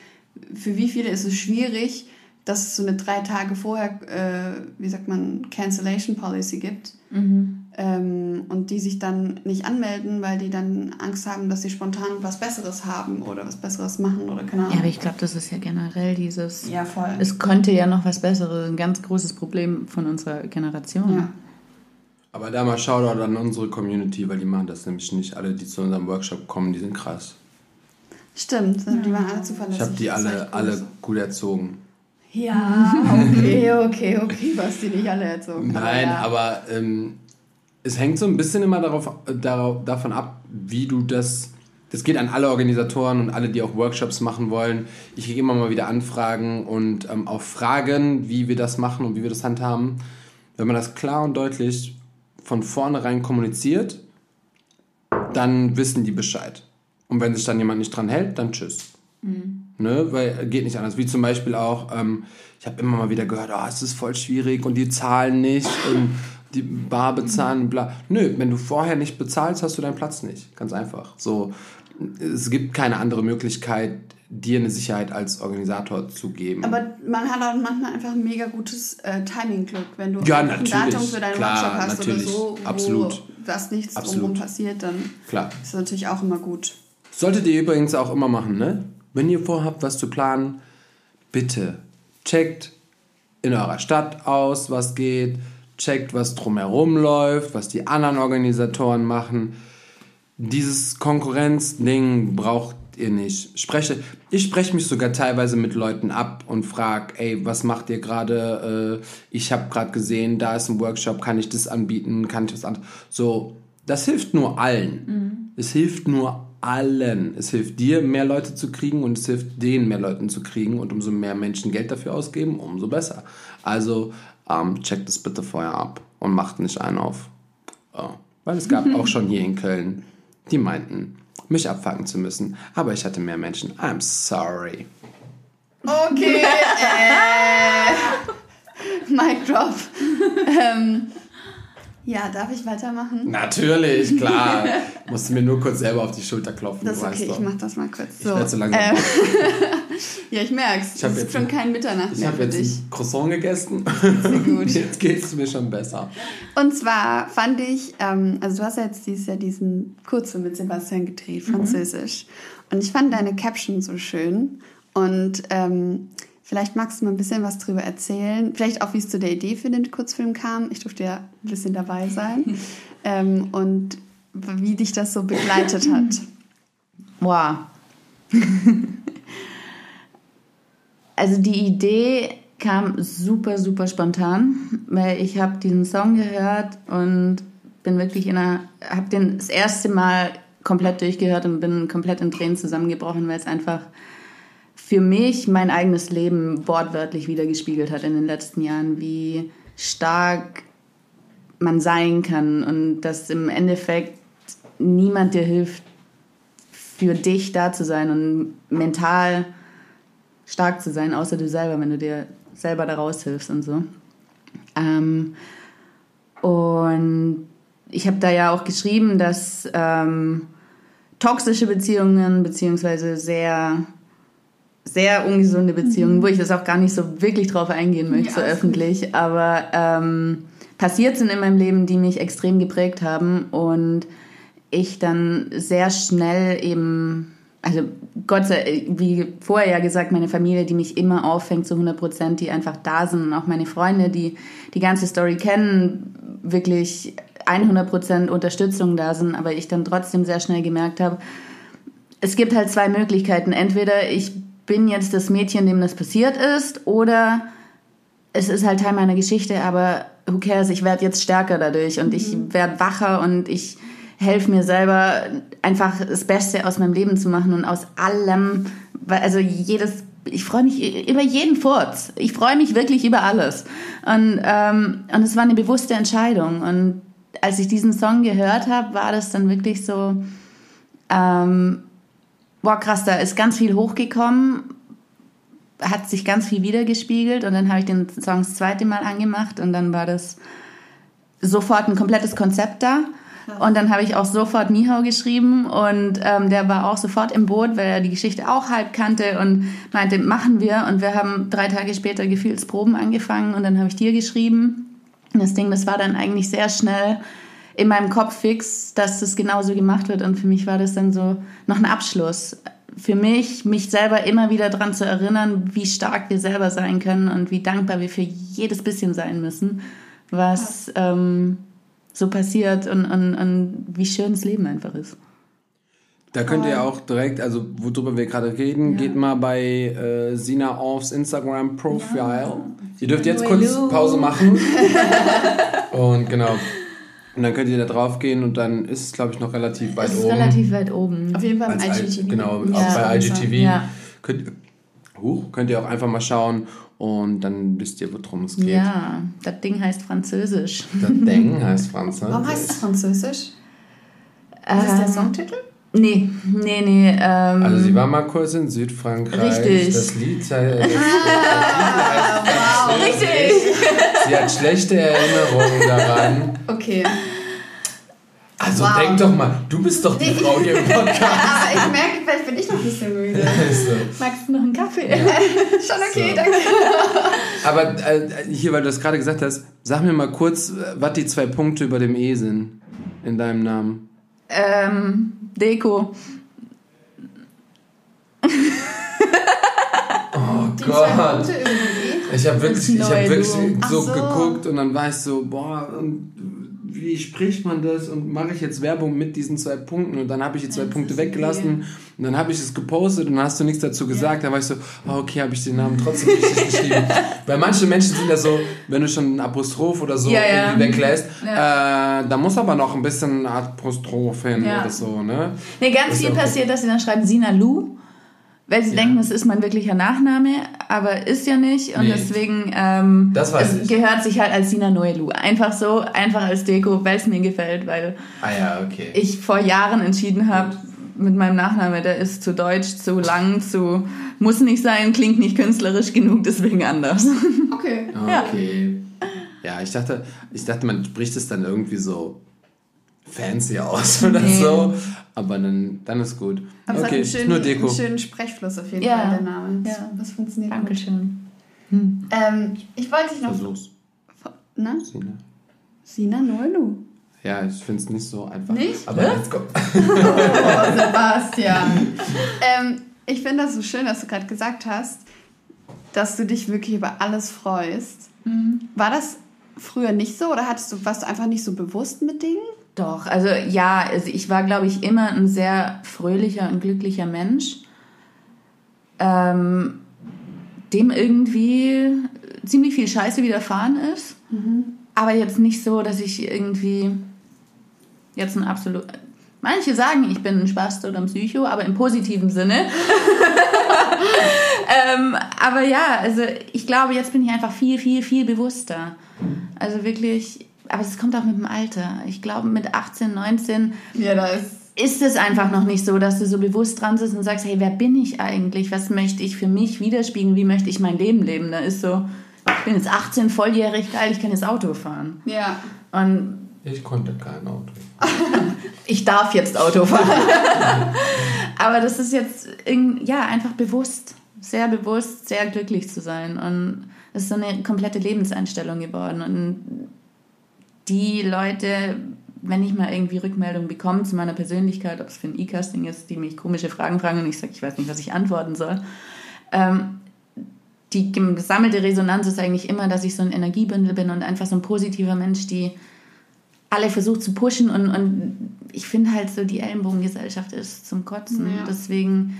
für wie viele ist es schwierig, dass es so eine drei Tage vorher, äh, wie sagt man, Cancellation Policy gibt. Mhm. Ähm, und die sich dann nicht anmelden, weil die dann Angst haben, dass sie spontan was Besseres haben oder was Besseres machen oder keine Ahnung. Ja, aber ich glaube, das ist ja generell dieses. Ja, voll. Es könnte ja noch was Besseres, ein ganz großes Problem von unserer Generation. Ja. Aber da mal Shoutout an unsere Community, weil die machen das nämlich nicht. Alle, die zu unserem Workshop kommen, die sind krass. Stimmt, die waren alle zuverlässig. Ich habe die alle, alle gut erzogen. Ja, okay, okay, okay, was die nicht alle erzogen Nein, aber, ja. aber ähm, es hängt so ein bisschen immer darauf, darauf, davon ab, wie du das. Das geht an alle Organisatoren und alle, die auch Workshops machen wollen. Ich kriege immer mal wieder Anfragen und ähm, auch Fragen, wie wir das machen und wie wir das handhaben. Wenn man das klar und deutlich von vornherein kommuniziert, dann wissen die Bescheid. Und wenn sich dann jemand nicht dran hält, dann tschüss. Mhm. Ne? Weil geht nicht anders. Wie zum Beispiel auch, ähm, ich habe immer mal wieder gehört, oh, es ist voll schwierig und die zahlen nicht und die Bar bezahlen, bla. Nö, wenn du vorher nicht bezahlst, hast du deinen Platz nicht. Ganz einfach. So, es gibt keine andere Möglichkeit, dir eine Sicherheit als Organisator zu geben. Aber man hat auch manchmal einfach ein mega gutes äh, Timing-Glück, wenn du ja, ein Datum für deinen Klar, Workshop hast natürlich. oder so, wo Absolut. was nichts Absolut. drumherum passiert, dann Klar. ist das natürlich auch immer gut. Solltet ihr übrigens auch immer machen, ne? Wenn ihr vorhabt, was zu planen, bitte checkt in eurer Stadt aus, was geht, checkt, was drumherum läuft, was die anderen Organisatoren machen. Dieses Konkurrenzding braucht ihr nicht. Spreche, ich spreche mich sogar teilweise mit Leuten ab und frage, ey, was macht ihr gerade? Äh, ich habe gerade gesehen, da ist ein Workshop, kann ich das anbieten? Kann ich das an? So, das hilft nur allen. Mhm. Es hilft nur allen. Es hilft dir, mehr Leute zu kriegen und es hilft denen, mehr Leuten zu kriegen. Und umso mehr Menschen Geld dafür ausgeben, umso besser. Also ähm, checkt das bitte vorher ab und macht nicht einen auf. Oh. Weil es gab auch schon hier in Köln, die meinten, mich abfangen zu müssen. Aber ich hatte mehr Menschen. I'm sorry. Okay. äh, Mic drop. ähm, ja, darf ich weitermachen? Natürlich, klar. Musste mir nur kurz selber auf die Schulter klopfen. Das ist okay, ich mach das mal kurz. So. Ich werde so langsam. Ähm, ja, ich merk's. Ich ist schon kein Mitternacht Ich habe jetzt ein Croissant gegessen. Sehr gut. jetzt geht es mir schon besser. Und zwar fand ich, ähm, also du hast ja jetzt dieses Jahr diesen Kurzfilm mit Sebastian gedreht, mhm. französisch. Mhm. Und ich fand deine Caption so schön. Und ähm, Vielleicht magst du mal ein bisschen was drüber erzählen. Vielleicht auch, wie es zu der Idee für den Kurzfilm kam. Ich durfte ja ein bisschen dabei sein. ähm, und wie dich das so begleitet hat. Wow. also die Idee kam super, super spontan, weil ich habe diesen Song gehört und bin wirklich in einer, habe den das erste Mal komplett durchgehört und bin komplett in Tränen zusammengebrochen, weil es einfach für mich mein eigenes Leben wortwörtlich wiedergespiegelt hat in den letzten Jahren, wie stark man sein kann und dass im Endeffekt niemand dir hilft, für dich da zu sein und mental stark zu sein, außer du selber, wenn du dir selber da raushilfst und so. Ähm, und ich habe da ja auch geschrieben, dass ähm, toxische Beziehungen beziehungsweise sehr sehr ungesunde Beziehungen, mhm. wo ich das auch gar nicht so wirklich drauf eingehen möchte, ja, so öffentlich, aber ähm, passiert sind in meinem Leben, die mich extrem geprägt haben und ich dann sehr schnell eben, also Gott sei wie vorher ja gesagt, meine Familie, die mich immer auffängt zu 100 Prozent, die einfach da sind und auch meine Freunde, die die ganze Story kennen, wirklich 100 Prozent Unterstützung da sind, aber ich dann trotzdem sehr schnell gemerkt habe, es gibt halt zwei Möglichkeiten. Entweder ich bin jetzt das Mädchen, dem das passiert ist, oder es ist halt Teil meiner Geschichte, aber who cares, ich werde jetzt stärker dadurch und mhm. ich werde wacher und ich helfe mir selber einfach das Beste aus meinem Leben zu machen und aus allem, also jedes ich freue mich über jeden Furz. Ich freue mich wirklich über alles. Und, ähm, und es war eine bewusste Entscheidung. Und als ich diesen Song gehört habe, war das dann wirklich so, ähm, boah krass, da ist ganz viel hochgekommen, hat sich ganz viel wiedergespiegelt und dann habe ich den Song das zweite Mal angemacht und dann war das sofort ein komplettes Konzept da. Und dann habe ich auch sofort Mihau geschrieben und ähm, der war auch sofort im Boot, weil er die Geschichte auch halb kannte und meinte, machen wir. Und wir haben drei Tage später Gefühlsproben angefangen und dann habe ich dir geschrieben. Und das Ding, das war dann eigentlich sehr schnell in meinem Kopf fix, dass das genauso gemacht wird. Und für mich war das dann so noch ein Abschluss. Für mich, mich selber immer wieder daran zu erinnern, wie stark wir selber sein können und wie dankbar wir für jedes bisschen sein müssen, was ähm, so passiert und, und, und wie schön das Leben einfach ist. Da könnt ihr auch direkt, also worüber wir gerade reden, ja. geht mal bei äh, Sina aufs Instagram-Profile. Ja. Ihr dürft jetzt kurz Pause machen. und genau. Und dann könnt ihr da drauf gehen und dann ist es, glaube ich, noch relativ weit ist oben. relativ weit oben. Auf jeden Fall im IGTV. Genau, ja. auch bei IGTV. Ja. Könnt, huch, könnt ihr auch einfach mal schauen und dann wisst ihr, worum es geht. Ja, das Ding heißt Französisch. Das Ding heißt Französisch. Warum heißt es Französisch? Ist das der Songtitel? Nee, nee, nee. Ähm, also sie war mal kurz in Südfrankreich. Richtig. Das Lied, das, das Lied heißt richtig. Sie hat schlechte Erinnerungen daran. Okay. Also wow. denk doch mal, du bist doch die Frau hier im Podcast. Aber ich merke, vielleicht bin ich noch ein bisschen müde. so. Magst du noch einen Kaffee? Ja. Schon okay, so. danke. Aber äh, hier, weil du das gerade gesagt hast, sag mir mal kurz, was die zwei Punkte über dem E sind in deinem Namen. Ähm, Deko. oh die Gott. Ich habe wirklich, ich hab wirklich so, so, geguckt und dann war ich so, boah, wie spricht man das und mache ich jetzt Werbung mit diesen zwei Punkten? Und dann habe ich die zwei das Punkte weggelassen und dann habe ich es gepostet und dann hast du nichts dazu gesagt, ja. dann war ich so, oh, okay, habe ich den Namen trotzdem richtig geschrieben. Weil manche Menschen sind ja so, wenn du schon ein Apostroph oder so ja, irgendwie weglässt, äh, da muss aber noch ein bisschen Apostroph hin oder so, ne? Nee, ganz viel passiert, dass sie dann schreiben Sina Lu. Weil sie ja. denken, es ist mein wirklicher Nachname, aber ist ja nicht. Und nee. deswegen ähm, das weiß es ich. gehört sich halt als Sina Noelu. Einfach so, einfach als Deko, weil es mir gefällt, weil ah ja, okay. ich vor Jahren entschieden habe, mit meinem Nachname, der ist zu deutsch, zu lang, zu muss nicht sein, klingt nicht künstlerisch genug, deswegen anders. Okay. Okay. Ja, ja ich dachte, ich dachte, man spricht es dann irgendwie so fancy aus oder nee. so. Aber dann, dann ist gut. Aber okay, es hat einen schönen, nur Deko. einen schönen Sprechfluss auf jeden ja. Fall, der Name. Ja. Das funktioniert Dankeschön. Hm. Ähm, ich wollte dich noch... Versuch's. Na? Sina. Sina Noelu. Ja, ich finde es nicht so einfach. Nicht? Aber ja? jetzt kommt... oh, Sebastian. ähm, ich finde das so schön, dass du gerade gesagt hast, dass du dich wirklich über alles freust. Mhm. War das früher nicht so oder hattest du, warst du einfach nicht so bewusst mit Dingen? Doch, also ja, also ich war, glaube ich, immer ein sehr fröhlicher und glücklicher Mensch, ähm, dem irgendwie ziemlich viel Scheiße widerfahren ist. Mhm. Aber jetzt nicht so, dass ich irgendwie jetzt ein absolut. Manche sagen, ich bin ein Spast oder ein Psycho, aber im positiven Sinne. ähm, aber ja, also ich glaube, jetzt bin ich einfach viel, viel, viel bewusster. Also wirklich, aber es kommt auch mit dem Alter. Ich glaube, mit 18, 19 ja, da ist, ist es einfach noch nicht so, dass du so bewusst dran sitzt und sagst, hey, wer bin ich eigentlich? Was möchte ich für mich widerspiegeln? Wie möchte ich mein Leben leben? Da ist so, ich bin jetzt 18, volljährig, geil, ich kann jetzt Auto fahren. Ja. Und ich konnte kein Auto. ich darf jetzt Auto fahren. Aber das ist jetzt ja einfach bewusst, sehr bewusst, sehr glücklich zu sein und es ist so eine komplette Lebenseinstellung geworden und die Leute, wenn ich mal irgendwie Rückmeldung bekomme zu meiner Persönlichkeit, ob es für ein E-Casting ist, die mich komische Fragen fragen und ich sage, ich weiß nicht, was ich antworten soll, ähm, die gesammelte Resonanz ist eigentlich immer, dass ich so ein Energiebündel bin und einfach so ein positiver Mensch, die alle versucht zu pushen und, und ich finde halt so, die Ellenbogengesellschaft ist zum Kotzen. Ja. Deswegen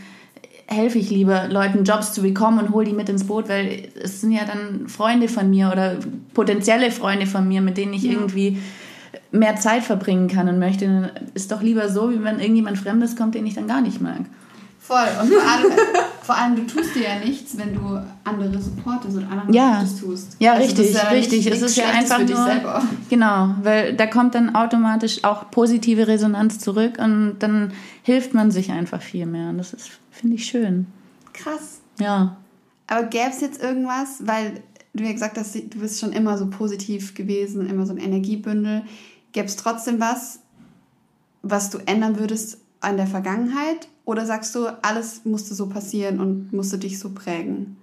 helfe ich lieber Leuten Jobs zu bekommen und hole die mit ins Boot, weil es sind ja dann Freunde von mir oder potenzielle Freunde von mir, mit denen ich ja. irgendwie mehr Zeit verbringen kann und möchte. Ist doch lieber so, wie wenn irgendjemand Fremdes kommt, den ich dann gar nicht mag. Voll. Und vor allem, vor allem, du tust dir ja nichts, wenn du andere supportest und anderen ja. Gutes tust. Ja, also richtig, ja richtig. Es ist ja einfach nur, genau, weil da kommt dann automatisch auch positive Resonanz zurück und dann hilft man sich einfach viel mehr. Und das ist, finde ich, schön. Krass. Ja. Aber gäbe es jetzt irgendwas, weil du ja gesagt hast, du bist schon immer so positiv gewesen, immer so ein Energiebündel. Gäbe es trotzdem was, was du ändern würdest an der Vergangenheit? Oder sagst du, alles musste so passieren und musste dich so prägen?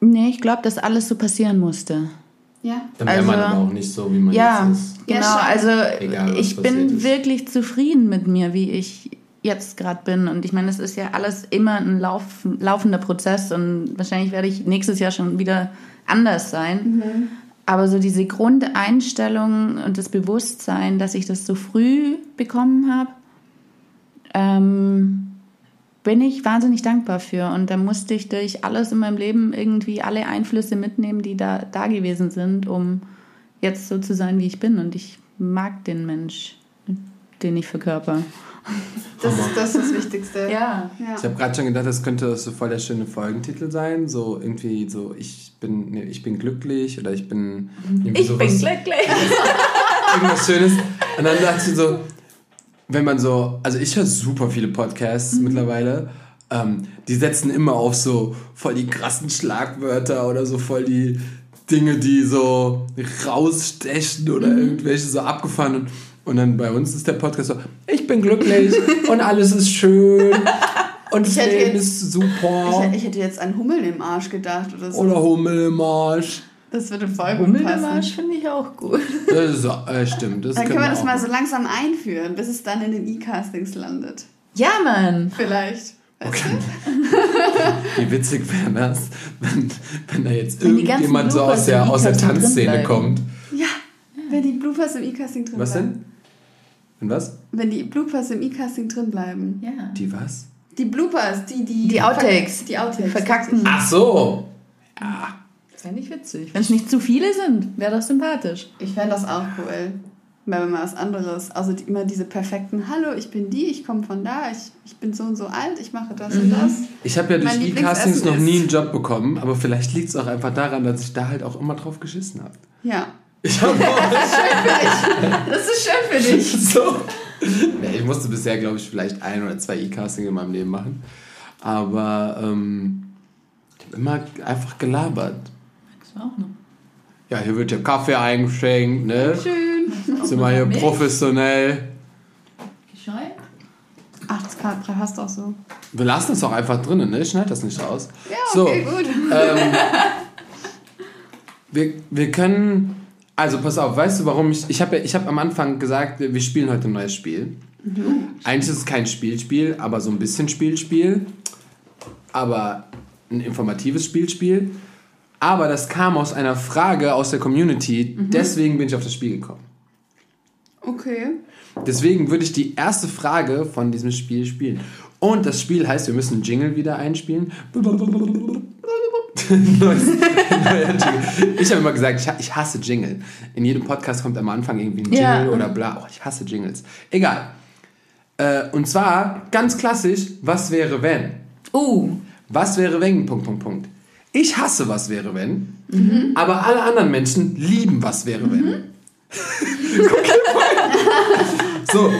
Nee, ich glaube, dass alles so passieren musste. Ja. Dann wäre also, man aber auch nicht so, wie man ja, jetzt ist. Genau, ja, also Egal, ich bin ist. wirklich zufrieden mit mir, wie ich jetzt gerade bin. Und ich meine, es ist ja alles immer ein Lauf, laufender Prozess und wahrscheinlich werde ich nächstes Jahr schon wieder anders sein. Mhm. Aber so diese Grundeinstellung und das Bewusstsein, dass ich das so früh bekommen habe, ähm, bin ich wahnsinnig dankbar für. Und da musste ich durch alles in meinem Leben irgendwie alle Einflüsse mitnehmen, die da, da gewesen sind, um jetzt so zu sein, wie ich bin. Und ich mag den Mensch, den ich verkörper. Das ist, das, ist das Wichtigste. Ja. ja. Ich habe gerade schon gedacht, das könnte so voll der schöne Folgentitel sein. So irgendwie so, ich bin, nee, ich bin glücklich oder ich bin. Ich sowas, bin glücklich. irgendwas Schönes. Und dann dachte ich so, wenn man so, also ich höre super viele Podcasts mhm. mittlerweile. Ähm, die setzen immer auf so voll die krassen Schlagwörter oder so voll die Dinge, die so rausstechen oder mhm. irgendwelche so abgefahren. Und, dann bei uns ist der Podcast so, ich bin glücklich und alles ist schön. Und das Leben jetzt, ist super. Ich, ich, hätte jetzt an Hummel im Arsch gedacht oder so. Oder Hummel im Arsch. Das würde voll gut passen. finde ich auch gut. Das ist, äh, stimmt. Das dann können wir das mal so langsam einführen, bis es dann in den E-Castings landet. Ja, Mann. Vielleicht. Okay. Wie witzig wäre das, wenn, wenn da jetzt wenn irgendjemand so aus der, aus der Tanzszene kommt. Ja, wenn die Bloopers im E-Casting drin was bleiben. Was denn? Wenn was? Wenn die Bloopers im E-Casting drin bleiben. Ja. Die was? Die Bloopers, die die... Die Outtakes. Die Outtakes. Verkackten. Ach so. Ja. Fände ich witzig. Wenn es nicht zu viele sind, wäre das sympathisch. Ich fände das auch cool. Wenn mal was anderes. Also die, immer diese perfekten, hallo, ich bin die, ich komme von da, ich, ich bin so und so alt, ich mache das mhm. und das. Ich habe ja durch E-Castings noch nie einen Job bekommen, aber vielleicht liegt es auch einfach daran, dass ich da halt auch immer drauf geschissen habe. Ja. Ich hab das ist schön für dich. Das ist schön für dich. So. Ich musste bisher, glaube ich, vielleicht ein oder zwei E-Castings in meinem Leben machen. Aber ähm, ich habe immer einfach gelabert auch noch. Ja, hier wird ja Kaffee eingeschenkt, ne? Schön. Sind wir hier professionell. Gescheit? Ach, das passt auch so. Wir lassen es auch einfach drinnen, ne? Ich schneide das nicht raus. Ja, okay, so, gut. Ähm, wir, wir können. Also pass auf, weißt du, warum ich. Ich habe ich hab am Anfang gesagt, wir spielen heute ein neues Spiel. Mhm. Eigentlich ist es kein Spielspiel, aber so ein bisschen Spielspiel. Aber ein informatives Spielspiel. Aber das kam aus einer Frage aus der Community. Mhm. Deswegen bin ich auf das Spiel gekommen. Okay. Deswegen würde ich die erste Frage von diesem Spiel spielen. Und das Spiel heißt, wir müssen Jingle wieder einspielen. ich habe immer gesagt, ich, hasse Jingle. In jedem Podcast kommt am Anfang irgendwie ein Jingle ja. oder bla. Oh, ich hasse Jingles. Egal. Äh, und zwar ganz klassisch, was wäre wenn? Uh. Was wäre wenn? Punkt, Punkt, Punkt. Ich hasse Was wäre wenn, mhm. aber alle anderen Menschen lieben Was wäre wenn. Mhm. so,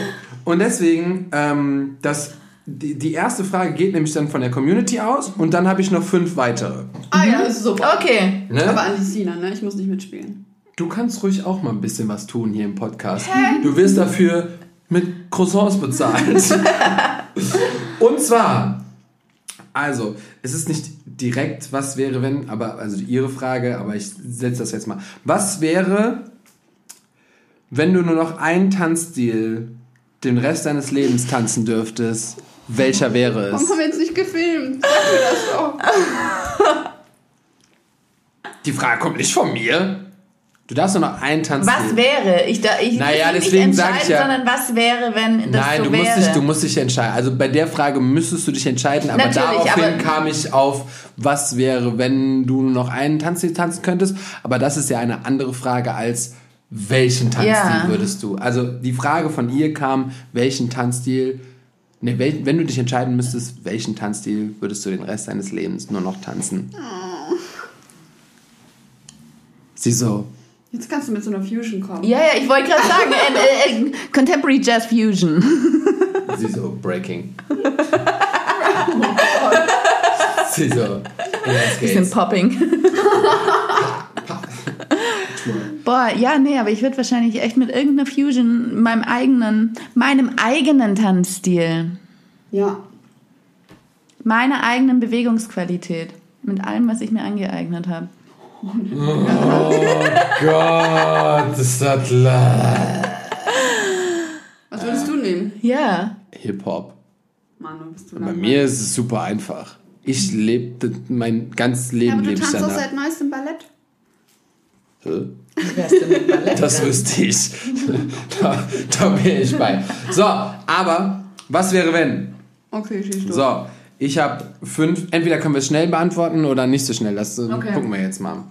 und deswegen, ähm, das, die, die erste Frage geht nämlich dann von der Community aus und dann habe ich noch fünf weitere. Ah ja, das ist super. Okay. Ne? Aber an die Sina, ne? Ich muss nicht mitspielen. Du kannst ruhig auch mal ein bisschen was tun hier im Podcast. Hä? Du wirst dafür mit Croissants bezahlt. und zwar, also, es ist nicht direkt, was wäre, wenn, aber, also Ihre Frage, aber ich setze das jetzt mal. Was wäre, wenn du nur noch einen Tanzstil den Rest deines Lebens tanzen dürftest? Welcher wäre es? Warum haben wir jetzt nicht gefilmt? Sag mir das doch. Die Frage kommt nicht von mir. Du darfst nur noch einen Tanzstil. Was wäre? Ich, da, ich naja, nicht deswegen sage ich ja. Sondern was wäre, wenn das Nein, so du musst wäre? Dich, du musst dich entscheiden. Also bei der Frage müsstest du dich entscheiden, aber Natürlich, daraufhin aber kam ich auf, was wäre, wenn du nur noch einen Tanzstil tanzen könntest. Aber das ist ja eine andere Frage als welchen Tanzstil ja. würdest du? Also die Frage von ihr kam, welchen Tanzstil, ne, wel, wenn du dich entscheiden müsstest, welchen Tanzstil würdest du den Rest deines Lebens nur noch tanzen? Oh. Sie so, Jetzt kannst du mit so einer Fusion kommen. Ja, ja, ich wollte gerade sagen, äh, äh, Contemporary Jazz Fusion. Sie so, Breaking. Sie so, Bisschen Popping. Boah, ja, nee, aber ich würde wahrscheinlich echt mit irgendeiner Fusion meinem eigenen, meinem eigenen Tanzstil. Ja. Meiner eigenen Bewegungsqualität. Mit allem, was ich mir angeeignet habe. Oh Gott, ist das Was würdest du nehmen? Ja. Hip-Hop. Mann, bist du Bei mir ist es super einfach. Ich lebe mein ganzes Leben. Ja, aber du tanzt auch seit neuestem Ballett. Das wüsste ich. da, da bin ich bei. So, aber was wäre wenn? Okay, schieß So, ich habe fünf. Entweder können wir es schnell beantworten oder nicht so schnell. Das äh, okay. gucken wir jetzt mal.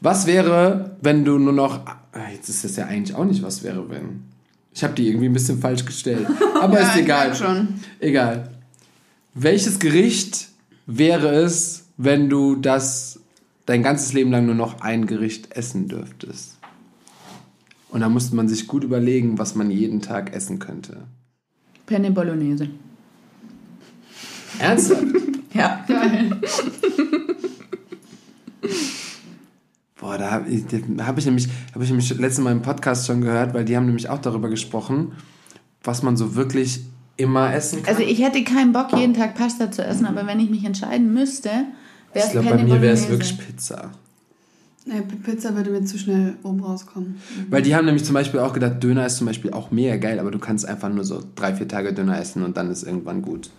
Was wäre, wenn du nur noch. Ah, jetzt ist das ja eigentlich auch nicht, was wäre, wenn. Ich habe die irgendwie ein bisschen falsch gestellt. Aber ja, ist egal. Schon. Egal. Welches Gericht wäre es, wenn du das dein ganzes Leben lang nur noch ein Gericht essen dürftest? Und da musste man sich gut überlegen, was man jeden Tag essen könnte. Penne Bolognese. Ernsthaft? ja. Geil. Boah, da habe ich, hab ich, nämlich, hab ich nämlich letztes Mal im Podcast schon gehört, weil die haben nämlich auch darüber gesprochen, was man so wirklich immer essen kann. Also ich hätte keinen Bock, jeden Tag Pasta zu essen, aber wenn ich mich entscheiden müsste, wäre es Ich glaube, bei mir wäre es wirklich Pizza. Nee, Pizza würde mir zu schnell oben rauskommen. Weil die haben nämlich zum Beispiel auch gedacht, Döner ist zum Beispiel auch mega geil, aber du kannst einfach nur so drei, vier Tage Döner essen und dann ist irgendwann gut.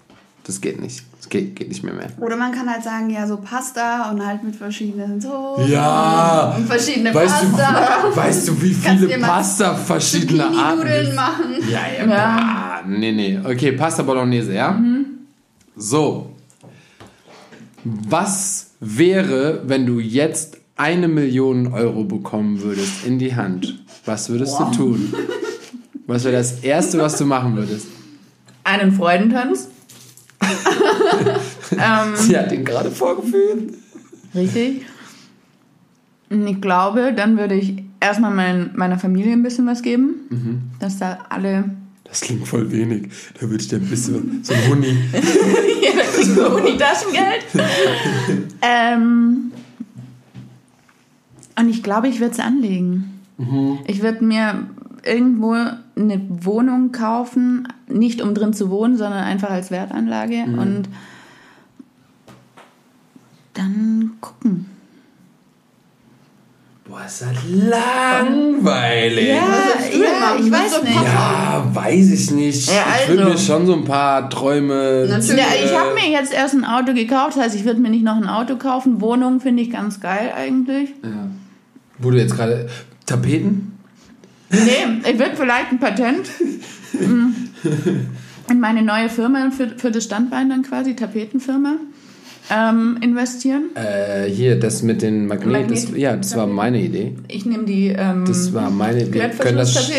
Das geht nicht. Das geht, geht nicht mehr mehr. Oder man kann halt sagen, ja, so Pasta und halt mit verschiedenen Soßen. Ja! Und verschiedene weißt Pasta. Du, weißt du, wie viele Pasta verschiedene Arten Nudeln machen. Ja, ja, ja. Nee, nee. Okay, Pasta Bolognese, ja? Mhm. So. Was wäre, wenn du jetzt eine Million Euro bekommen würdest in die Hand? Was würdest wow. du tun? Was wäre das Erste, was du machen würdest? Einen Freudentanz. Ähm, Sie hat ihn gerade vorgeführt. Richtig. Ich glaube, dann würde ich erstmal mein, meiner Familie ein bisschen was geben, mhm. dass da alle. Das klingt voll wenig. Da würde ich dir ein bisschen so ein Huni. ja, das ist ein Huni-Taschengeld. ähm, und ich glaube, ich würde es anlegen. Mhm. Ich würde mir irgendwo eine Wohnung kaufen, nicht um drin zu wohnen, sondern einfach als Wertanlage mhm. und dann gucken. Boah, ist das langweilig. Ja, ja ich weiß nicht. Ja, weiß ich nicht. Ja, also. Ich würde mir schon so ein paar Träume. Natürlich. Ja, ich habe mir jetzt erst ein Auto gekauft, das heißt, ich würde mir nicht noch ein Auto kaufen. Wohnung finde ich ganz geil eigentlich. Ja. Wo du jetzt gerade. Tapeten? Nee, ich würde vielleicht ein Patent in meine neue Firma für, für das Standbein dann quasi, Tapetenfirma, ähm, investieren. Äh, hier, das mit den Magneten, Magnet das, ja, das war meine Idee. Ich nehme die ähm, Das war meine Idee. Können das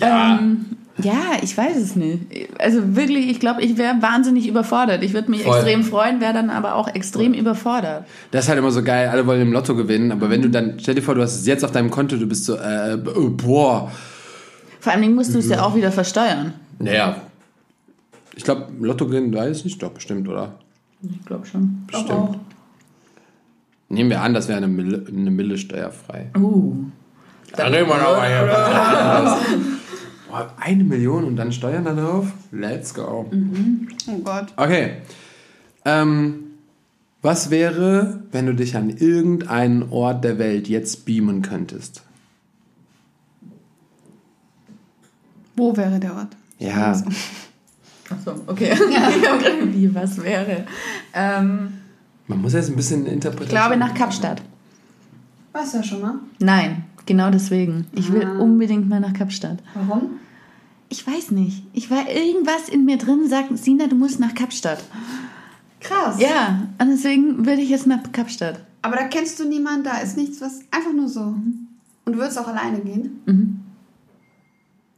ja. Ähm, ja, ich weiß es nicht. Also wirklich, ich glaube, ich wäre wahnsinnig überfordert. Ich würde mich Voll. extrem freuen, wäre dann aber auch extrem Voll. überfordert. Das ist halt immer so geil, alle wollen im Lotto gewinnen, aber wenn du dann, stell dir vor, du hast es jetzt auf deinem Konto, du bist so, äh, oh, boah. Vor allem musst du es ja auch wieder versteuern. Naja. Ich glaube, Lotto gewinnen, weiß ich nicht, doch, bestimmt, oder? Ich glaube schon. Bestimmt. Auch. Nehmen wir an, das wäre eine Mille, eine Mille steuerfrei. Uh. Dann reden wir noch mal hier. Boah, eine Million und dann Steuern da drauf? Let's go. Mhm. Oh Gott. Okay. Ähm, was wäre, wenn du dich an irgendeinen Ort der Welt jetzt beamen könntest? Wo wäre der Ort? Ja. Achso, okay. Wie, was wäre? Ähm, Man muss jetzt ein bisschen interpretieren. Ich glaube nach Kapstadt. Warst du ja schon mal? Nein, genau deswegen. Ich will ah. unbedingt mal nach Kapstadt. Warum? Ich weiß nicht. Ich war irgendwas in mir drin, sagt Sina, du musst nach Kapstadt. Krass. Ja, und deswegen würde ich jetzt nach Kapstadt. Aber da kennst du niemanden, da ist nichts, was einfach nur so. Mhm. Und du würdest auch alleine gehen? Mhm.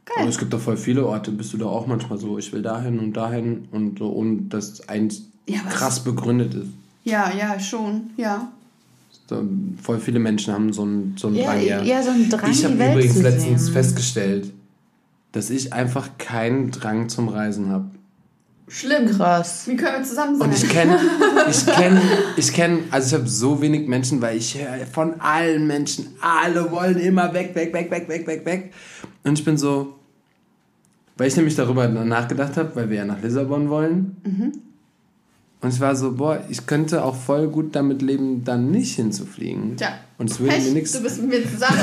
Geil. Und es gibt doch voll viele Orte, bist du da auch manchmal so, ich will dahin und dahin und so, und das eins ja, krass begründet ist. Ja, ja, schon, ja. So, voll viele Menschen haben so einen, so einen ja, Drang. Ja, ja so einen Drang. Ich habe übrigens letztens festgestellt, dass ich einfach keinen Drang zum Reisen habe. Schlimm. Krass. Wie können wir zusammen sein? Und ich kenne, ich kenne, ich kenne, also ich habe so wenig Menschen, weil ich höre von allen Menschen, alle wollen immer weg, weg, weg, weg, weg, weg, weg. Und ich bin so, weil ich nämlich darüber nachgedacht habe, weil wir ja nach Lissabon wollen. Mhm. Und ich war so, boah, ich könnte auch voll gut damit leben, dann nicht hinzufliegen. Tja. Und es würde mir nichts. Du bist mit mir zusammen.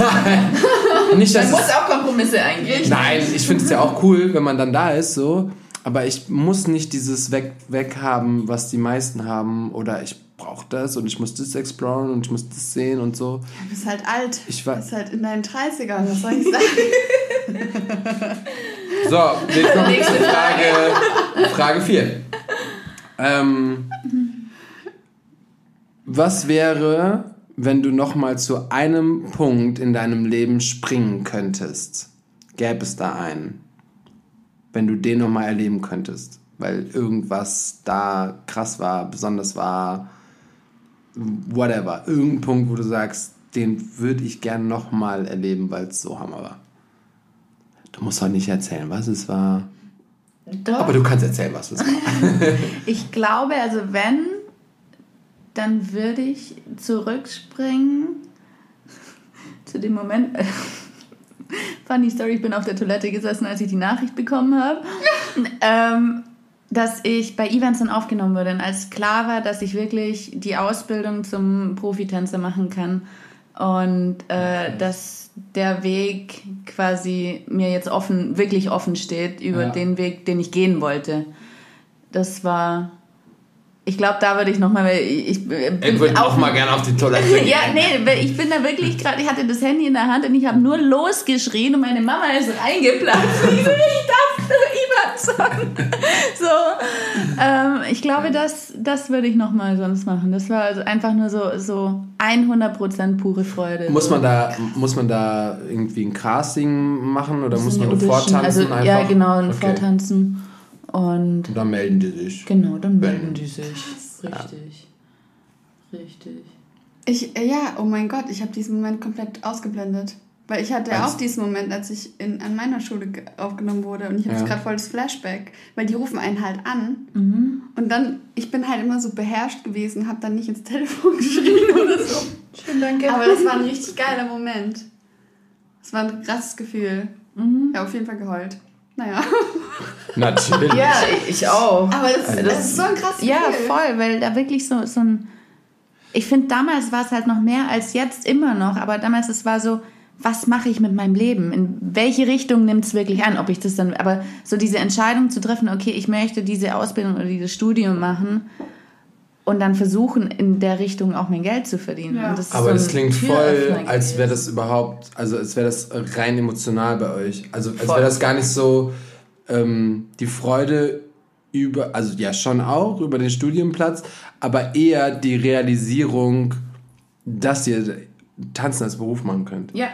nicht, man muss auch Kompromisse eingehen. Nein, ich finde es ja auch cool, wenn man dann da ist, so. Aber ich muss nicht dieses weg, weg haben, was die meisten haben. Oder ich brauche das und ich muss das exploren und ich muss das sehen und so. Ja, du bist halt alt. Ich war, du bist halt in deinen 30ern, was soll ich sagen? so, wir kommen zur Frage, Frage 4. Ähm, was wäre, wenn du nochmal zu einem Punkt in deinem Leben springen könntest? Gäbe es da einen? wenn du den nochmal erleben könntest, weil irgendwas da krass war, besonders war, whatever. Irgendein Punkt, wo du sagst, den würde ich gern nochmal erleben, weil es so hammer war. Du musst doch nicht erzählen, was es war. Doch. Aber du kannst erzählen, was es war. ich glaube, also wenn, dann würde ich zurückspringen zu dem Moment. Funny Story, ich bin auf der Toilette gesessen, als ich die Nachricht bekommen habe, ähm, dass ich bei Evans dann aufgenommen wurde. Und als klar war, dass ich wirklich die Ausbildung zum Profitänzer machen kann und äh, dass der Weg quasi mir jetzt offen, wirklich offen steht über ja. den Weg, den ich gehen wollte. Das war ich glaube, da würde ich nochmal, ich, ich bin ich würde auch mal gerne auf die Toilette gehen. ja, nee, ich bin da wirklich gerade, ich hatte das Handy in der Hand und ich habe nur losgeschrien und meine Mama ist reingeplatzt. ich darf Ivan So, ähm, ich glaube, das, das würde ich nochmal sonst machen. Das war also einfach nur so, so 100% pure Freude. Muss man da, muss man da irgendwie ein Casting machen oder muss man da vortanzen? Also, einfach? Ja, genau, ein okay. Vortanzen. Und, und dann melden die sich. Genau, dann melden die sich. Richtig. Ja. Richtig. Ich, äh, ja, oh mein Gott, ich habe diesen Moment komplett ausgeblendet. Weil ich hatte ja auch diesen Moment, als ich in, an meiner Schule aufgenommen wurde und ich habe ja. gerade voll das Flashback, weil die rufen einen halt an mhm. und dann, ich bin halt immer so beherrscht gewesen, habe dann nicht ins Telefon geschrien oder so. Schön, danke. Aber das war ein richtig geiler Moment. Das war ein krasses Gefühl. Mhm. Ja, auf jeden Fall geheult. Naja. Natürlich. Ja, ich auch. Aber das, also das, ist so ein krasses Ja, Gefühl. voll, weil da wirklich so, so ein. Ich finde, damals war es halt noch mehr als jetzt immer noch, aber damals es war so, was mache ich mit meinem Leben? In welche Richtung nimmt es wirklich an? Ob ich das dann, aber so diese Entscheidung zu treffen, okay, ich möchte diese Ausbildung oder dieses Studium machen und dann versuchen, in der Richtung auch mein Geld zu verdienen. Ja. Das Aber so das klingt voll, als wäre das überhaupt, also als wäre das rein emotional bei euch. Also als wäre das gar nicht so ähm, die Freude über, also ja schon auch über den Studienplatz, aber eher die Realisierung, dass ihr Tanzen als Beruf machen könnt. Ja.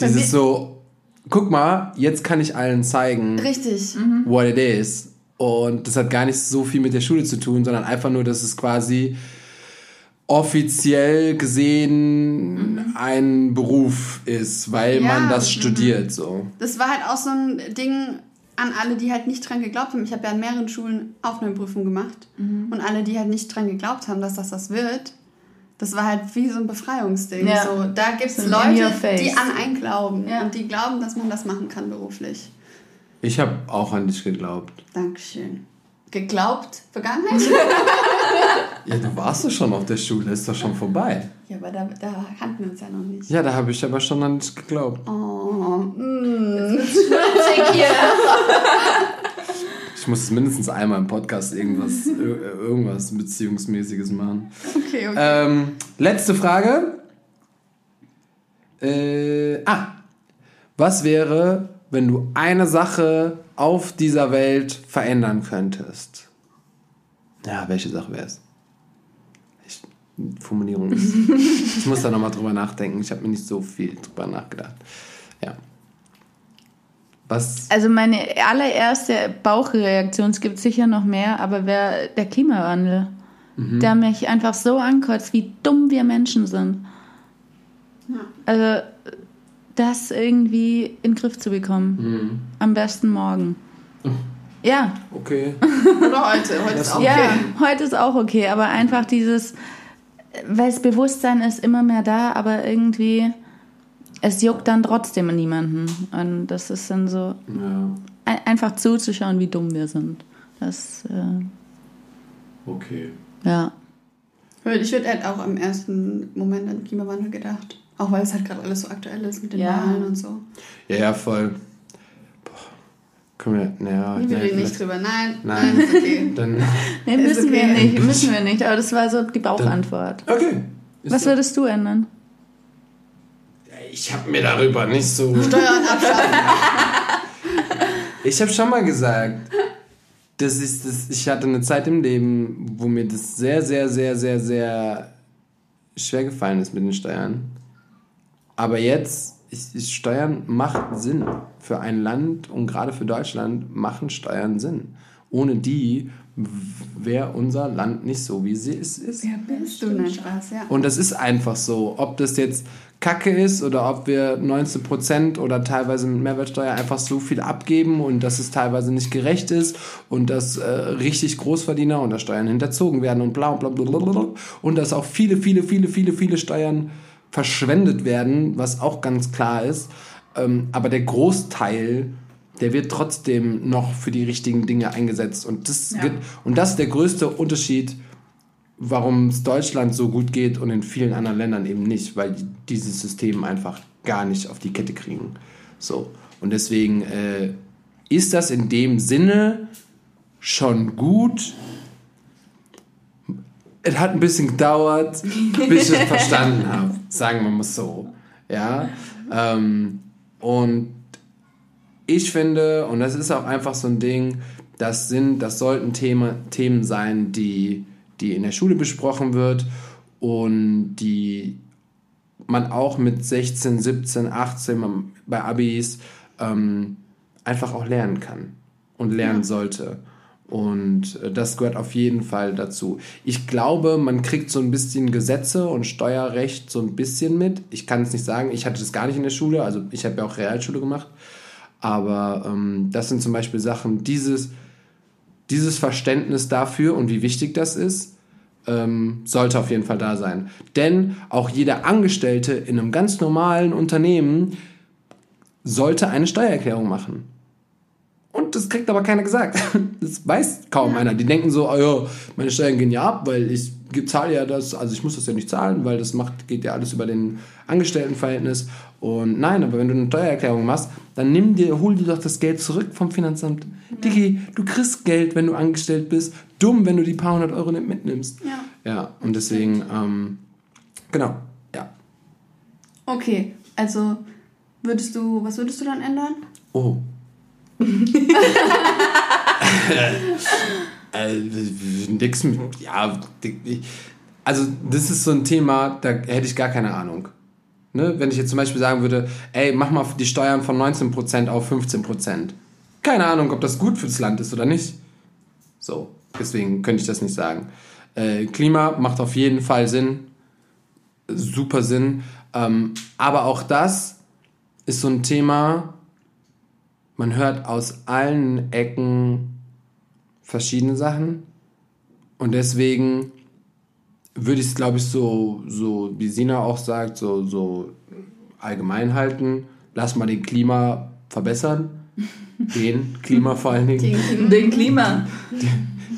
Dieses so, guck mal, jetzt kann ich allen zeigen, Richtig. what it is. Und das hat gar nicht so viel mit der Schule zu tun, sondern einfach nur, dass es quasi offiziell gesehen mhm. ein Beruf ist, weil ja, man das studiert. So. Das war halt auch so ein Ding an alle, die halt nicht dran geglaubt haben. Ich habe ja an mehreren Schulen Aufnahmeprüfungen gemacht mhm. und alle, die halt nicht dran geglaubt haben, dass das das wird, das war halt wie so ein Befreiungsding. Ja. So, da gibt es Leute, die an einen glauben ja. und die glauben, dass man das machen kann beruflich. Ich habe auch an dich geglaubt. Dankeschön. Geglaubt? Vergangenheit? ja, du warst doch schon auf der Schule, ist doch schon vorbei. Ja, aber da, da kannten wir uns ja noch nicht. Ja, da habe ich aber schon an dich geglaubt. Oh, mm. Ich Ich muss mindestens einmal im Podcast irgendwas, irgendwas Beziehungsmäßiges machen. Okay, okay. Ähm, letzte Frage. Äh, ah, was wäre, wenn du eine Sache auf dieser Welt verändern könntest? Ja, welche Sache wäre es? Formulierung ist. ich muss da nochmal drüber nachdenken. Ich habe mir nicht so viel drüber nachgedacht. Ja. Was? Also meine allererste Bauchreaktion, es gibt sicher noch mehr, aber wäre der Klimawandel. Mhm. Der mich einfach so ankotzt, wie dumm wir Menschen sind. Ja. Also das irgendwie in den Griff zu bekommen. Mhm. Am besten morgen. Ja. Okay. Oder heute. Heute ist auch okay. Ja, heute ist auch okay, aber einfach dieses, weil das Bewusstsein ist immer mehr da, aber irgendwie es juckt dann trotzdem niemanden. Und das ist dann so ja. ein, einfach zuzuschauen, wie dumm wir sind. Das. Äh, okay. Ja. Ich würde halt auch im ersten Moment an Klimawandel gedacht. Auch weil es halt gerade alles so aktuell ist mit den ja. Wahlen und so. Ja, ja, voll. Boah. Können wir, naja. Ich will nicht drüber. Nein, nein, nein ist okay. Dann nee, müssen okay. wir nicht, müssen wir nicht. Aber das war so die Bauchantwort. Dann, okay. Ist Was würdest du ändern? Ich habe mir darüber nicht so. Steuern abschaffen. ich habe schon mal gesagt, das ist das, ich hatte eine Zeit im Leben, wo mir das sehr, sehr, sehr, sehr, sehr schwer gefallen ist mit den Steuern. Aber jetzt, ich, ich, Steuern macht Sinn. Für ein Land und gerade für Deutschland machen Steuern Sinn. Ohne die wäre unser Land nicht so, wie sie es ist. Ja, bist du nicht Spaß, ja. Und das ist einfach so. Ob das jetzt Kacke ist oder ob wir 19% oder teilweise mit Mehrwertsteuer einfach so viel abgeben und dass es teilweise nicht gerecht ist und dass äh, richtig Großverdiener unter Steuern hinterzogen werden und bla bla bla bla bla und dass auch viele, viele, viele, viele, viele Steuern verschwendet werden, was auch ganz klar ist. Ähm, aber der Großteil der wird trotzdem noch für die richtigen Dinge eingesetzt. Und das, ja. wird, und das ist der größte Unterschied, warum es Deutschland so gut geht und in vielen anderen Ländern eben nicht, weil die dieses System einfach gar nicht auf die Kette kriegen. So. Und deswegen äh, ist das in dem Sinne schon gut. Es hat ein bisschen gedauert, bis ich es verstanden habe, sagen wir mal so. Ja. Ähm, und ich finde, und das ist auch einfach so ein Ding, das sind, das sollten Thema, Themen sein, die, die in der Schule besprochen wird und die man auch mit 16, 17, 18 bei Abis ähm, einfach auch lernen kann und lernen ja. sollte. Und äh, das gehört auf jeden Fall dazu. Ich glaube, man kriegt so ein bisschen Gesetze und Steuerrecht so ein bisschen mit. Ich kann es nicht sagen, ich hatte das gar nicht in der Schule, also ich habe ja auch Realschule gemacht. Aber ähm, das sind zum Beispiel Sachen, dieses, dieses Verständnis dafür und wie wichtig das ist, ähm, sollte auf jeden Fall da sein. Denn auch jeder Angestellte in einem ganz normalen Unternehmen sollte eine Steuererklärung machen. Und das kriegt aber keiner gesagt. Das weiß kaum ja. einer. Die denken so, oh ja, meine Steuern gehen ja ab, weil ich zahle ja das, also ich muss das ja nicht zahlen, weil das macht, geht ja alles über den Angestelltenverhältnis. Und nein, aber wenn du eine Steuererklärung machst, dann nimm dir, hol dir doch das Geld zurück vom Finanzamt. Ja. Digi, du kriegst Geld, wenn du angestellt bist. Dumm, wenn du die paar hundert Euro nicht mitnimmst. Ja. Ja, und deswegen, ähm, genau, ja. Okay, also würdest du, was würdest du dann ändern? Oh. Äh, mit, ja, also das ist so ein Thema, da hätte ich gar keine Ahnung. Ne? Wenn ich jetzt zum Beispiel sagen würde, ey, mach mal die Steuern von 19% auf 15%. Keine Ahnung, ob das gut fürs Land ist oder nicht. So, deswegen könnte ich das nicht sagen. Äh, Klima macht auf jeden Fall Sinn. Super Sinn. Ähm, aber auch das ist so ein Thema, man hört aus allen Ecken verschiedene Sachen. Und deswegen würde ich es, glaube ich, so, so, wie Sina auch sagt, so, so allgemein halten. Lass mal den Klima verbessern. Den Klima vor allen Dingen. Den, den Klima. Die,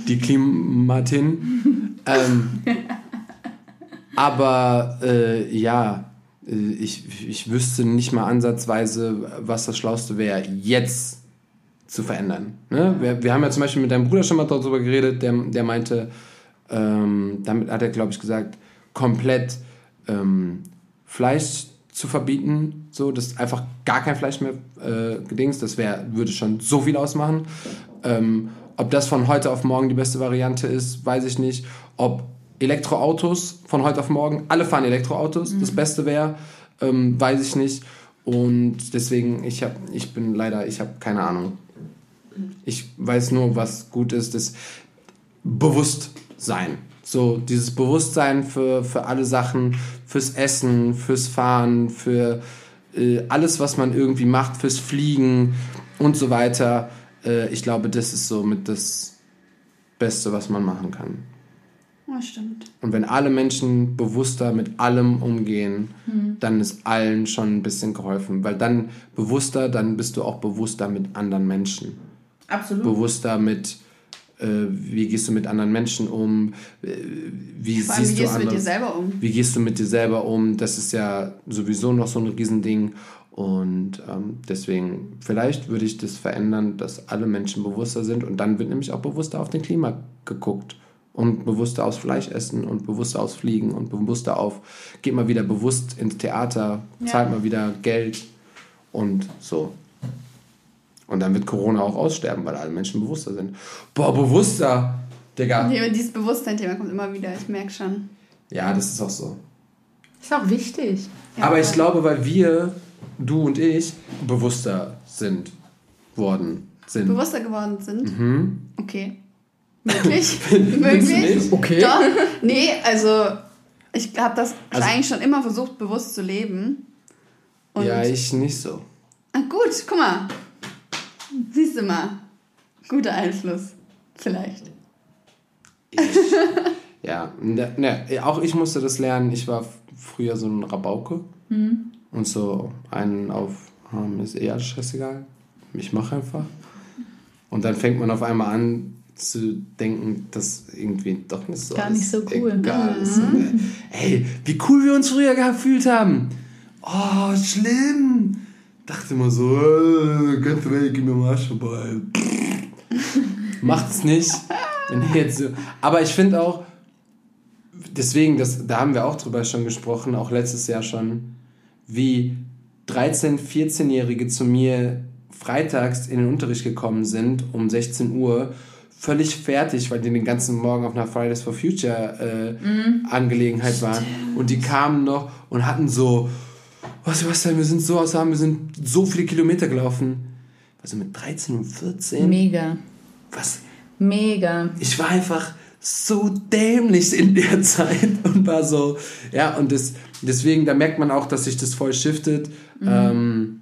die Klimatin. ähm, aber äh, ja, ich, ich wüsste nicht mal ansatzweise, was das Schlauste wäre, jetzt zu verändern. Ne? Wir, wir haben ja zum Beispiel mit deinem Bruder schon mal darüber geredet, der, der meinte, ähm, damit hat er, glaube ich, gesagt, komplett ähm, Fleisch zu verbieten, so dass einfach gar kein Fleisch mehr äh, gedings, das wär, würde schon so viel ausmachen. Ähm, ob das von heute auf morgen die beste Variante ist, weiß ich nicht. Ob Elektroautos von heute auf morgen, alle fahren Elektroautos, mhm. das Beste wäre, ähm, weiß ich nicht. Und deswegen, ich, hab, ich bin leider, ich habe keine Ahnung. Ich weiß nur, was gut ist, das Bewusstsein. So, dieses Bewusstsein für, für alle Sachen, fürs Essen, fürs Fahren, für äh, alles, was man irgendwie macht, fürs Fliegen und so weiter. Äh, ich glaube, das ist so mit das Beste, was man machen kann. Ja, stimmt. Und wenn alle Menschen bewusster mit allem umgehen, mhm. dann ist allen schon ein bisschen geholfen. Weil dann bewusster, dann bist du auch bewusster mit anderen Menschen. Absolut. Bewusster mit, äh, wie gehst du mit anderen Menschen um, äh, wie Vor allem, siehst wie gehst du, du mit dir selber um? Wie gehst du mit dir selber um? Das ist ja sowieso noch so ein Riesending. Und ähm, deswegen, vielleicht würde ich das verändern, dass alle Menschen bewusster sind und dann wird nämlich auch bewusster auf den Klima geguckt und bewusster aufs Fleisch essen und bewusster aufs Fliegen und bewusster auf, geht mal wieder bewusst ins Theater, zahlt ja. mal wieder Geld und so. Und dann wird Corona auch aussterben, weil alle Menschen bewusster sind. Boah, bewusster, Digga. Nee, dieses Bewusstsein-Thema kommt immer wieder, ich merke schon. Ja, das ist auch so. Ist auch wichtig. Ja, Aber ich glaube, weil wir, du und ich, bewusster sind worden. Sind. Bewusster geworden sind? Mhm. Okay. Möglich? Möglich? Okay. Doch. Nee, also ich habe das also, eigentlich schon immer versucht, bewusst zu leben. Und ja, ich nicht so. Ah, gut, guck mal. Siehst du mal. Guter Einfluss. Vielleicht. Ich, ja, ne, ne, auch ich musste das lernen. Ich war früher so ein Rabauke. Mhm. Und so einen auf, oh, ist eh alles scheißegal. Ich mache einfach. Und dann fängt man auf einmal an, zu denken, dass irgendwie doch nicht so Gar nicht so cool. Egal mhm. ist. Ey, wie cool wir uns früher gefühlt haben. Oh, schlimm. Dachte immer so, äh, ganze Welt, gib mir mal Arsch vorbei. Macht's nicht. Wenn jetzt so. Aber ich finde auch, deswegen, das, da haben wir auch drüber schon gesprochen, auch letztes Jahr schon, wie 13-, 14-Jährige zu mir freitags in den Unterricht gekommen sind um 16 Uhr völlig fertig, weil die den ganzen Morgen auf einer Fridays for Future äh, mm. Angelegenheit waren. Und die kamen noch und hatten so, oh Sebastian, wir sind so außer wir sind so viele Kilometer gelaufen. Also mit 13 und 14. Mega. Was? Mega. Ich war einfach so dämlich in der Zeit und war so, ja, und das, deswegen, da merkt man auch, dass sich das voll shiftet. Mhm. Ähm,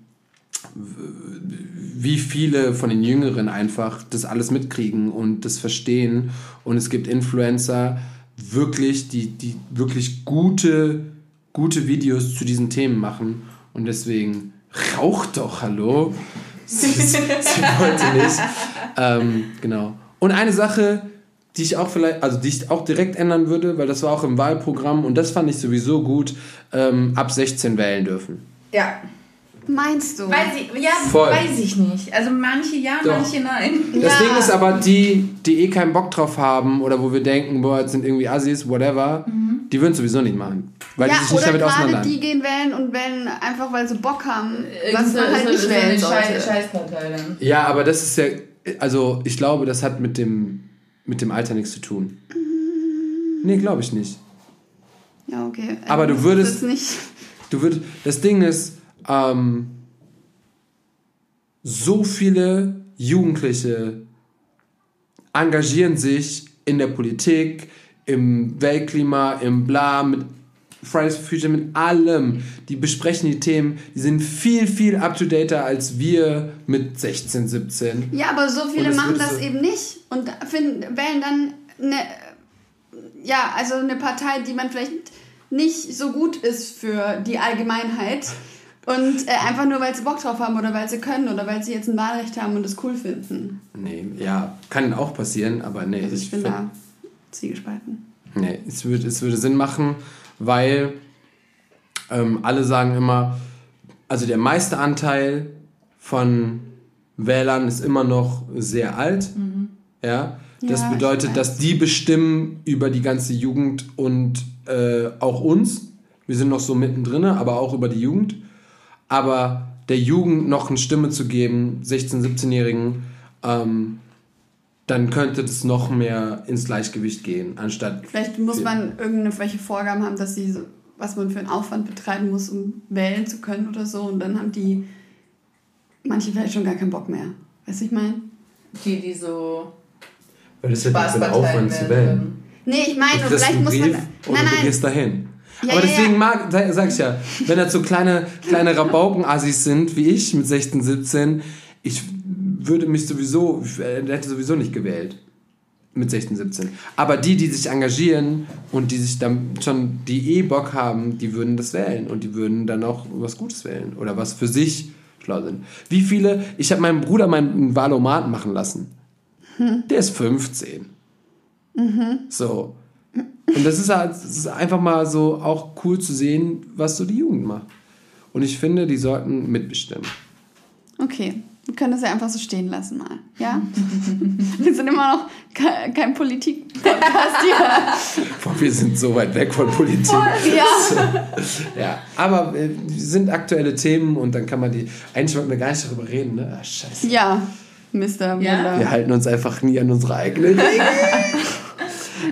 wie viele von den Jüngeren einfach das alles mitkriegen und das verstehen. Und es gibt Influencer, wirklich, die, die wirklich gute, gute Videos zu diesen Themen machen. Und deswegen raucht doch, hallo. Sie, sie wollte nicht. Ähm, genau. Und eine Sache, die ich auch vielleicht, also die ich auch direkt ändern würde, weil das war auch im Wahlprogramm und das fand ich sowieso gut, ähm, ab 16 wählen dürfen. Ja. Meinst du? Weiß ich, ja, Voll. weiß ich nicht. Also manche ja, Doch. manche nein. Das ja. Ding ist aber, die, die eh keinen Bock drauf haben oder wo wir denken, boah, jetzt sind irgendwie Assis, whatever, mhm. die würden sowieso nicht machen. Weil ja, die sich nicht damit auseinandersetzen. die gehen wählen und wählen einfach, weil sie Bock haben, was man halt nicht wählen sollte. Scheißpartei dann. Ja, aber das ist ja, also ich glaube, das hat mit dem, mit dem Alter nichts zu tun. Mhm. Nee, glaube ich nicht. Ja, okay. Aber ähm, du würdest... Nicht. Du würdest, das Ding ist, ähm, so viele Jugendliche engagieren sich in der Politik, im Weltklima, im Bla, mit Fridays for Future, mit allem. Die besprechen die Themen, die sind viel, viel up-to-dater als wir mit 16, 17. Ja, aber so viele machen das so eben nicht und finden, wählen dann eine, ja, also eine Partei, die man vielleicht nicht so gut ist für die Allgemeinheit. Und äh, einfach nur, weil sie Bock drauf haben oder weil sie können oder weil sie jetzt ein Wahlrecht haben und das cool finden. Nee, ja, kann auch passieren, aber nee. Also ich, ich bin da zielgespalten. Nee, es würde, es würde Sinn machen, weil ähm, alle sagen immer, also der meiste Anteil von Wählern ist immer noch sehr alt. Mhm. Ja. Das ja, bedeutet, dass die bestimmen über die ganze Jugend und äh, auch uns. Wir sind noch so mittendrin, aber auch über die Jugend. Aber der Jugend noch eine Stimme zu geben, 16-, 17-Jährigen, ähm, dann könnte das noch mehr ins Gleichgewicht gehen, anstatt. Vielleicht muss man irgendwelche Vorgaben haben, dass sie, was man für einen Aufwand betreiben muss, um wählen zu können oder so. Und dann haben die manche vielleicht schon gar keinen Bock mehr. Weißt du, ich meine? Die, die so. Weil das ist ja ein Aufwand zu wählen. Nee, ich meine, vielleicht muss man. Nein, nein. Du gehst dahin. Ja, Aber deswegen ja. mag, sag ich ja, wenn das so kleine, kleine Rabauken-Assis sind, wie ich mit 16, 17, ich würde mich sowieso, hätte sowieso nicht gewählt. Mit 16, 17. Aber die, die sich engagieren und die sich dann schon, die eh Bock haben, die würden das wählen und die würden dann auch was Gutes wählen oder was für sich schlau sind. Wie viele, ich habe meinem Bruder meinen Wahlomat machen lassen. Hm. Der ist 15. Mhm. So. Und das ist, halt, das ist einfach mal so auch cool zu sehen, was so die Jugend macht. Und ich finde, die sollten mitbestimmen. Okay, wir können das ja einfach so stehen lassen mal. Ja? wir sind immer noch kein, kein Politik-Podcast hier. Boah, wir sind so weit weg von Politik. ja. ja. Aber äh, sind aktuelle Themen und dann kann man die. Eigentlich wollten wir gar nicht darüber reden, ne? Ach, scheiße. Ja, Mr. Ja? Wir halten uns einfach nie an unsere eigenen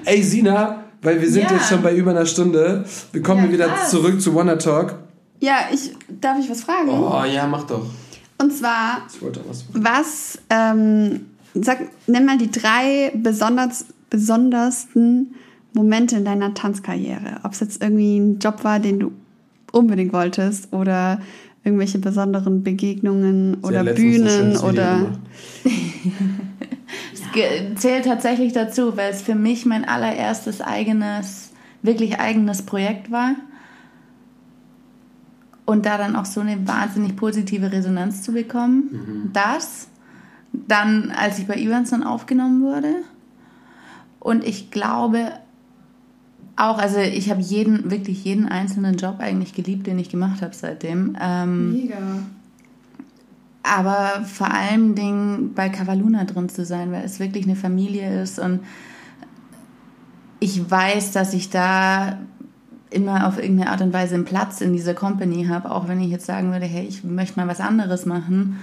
Ey, Sina, weil wir sind ja. jetzt schon bei über einer Stunde. Wir kommen ja, wieder krass. zurück zu Wanna Talk. Ja, ich, darf ich was fragen? Oh, ja, mach doch. Und zwar, was, was ähm, sag, nenn mal die drei besonders, besondersten Momente in deiner Tanzkarriere. Ob es jetzt irgendwie ein Job war, den du unbedingt wolltest oder irgendwelche besonderen Begegnungen oder Bühnen oder. zählt tatsächlich dazu, weil es für mich mein allererstes eigenes, wirklich eigenes Projekt war. Und da dann auch so eine wahnsinnig positive Resonanz zu bekommen. Mhm. Das. Dann, als ich bei Evanson aufgenommen wurde. Und ich glaube auch, also ich habe jeden, wirklich jeden einzelnen Job eigentlich geliebt, den ich gemacht habe seitdem. Ähm, Mega aber vor allem Dingen bei Cavaluna drin zu sein, weil es wirklich eine Familie ist und ich weiß, dass ich da immer auf irgendeine Art und Weise einen Platz in dieser Company habe, auch wenn ich jetzt sagen würde, hey, ich möchte mal was anderes machen,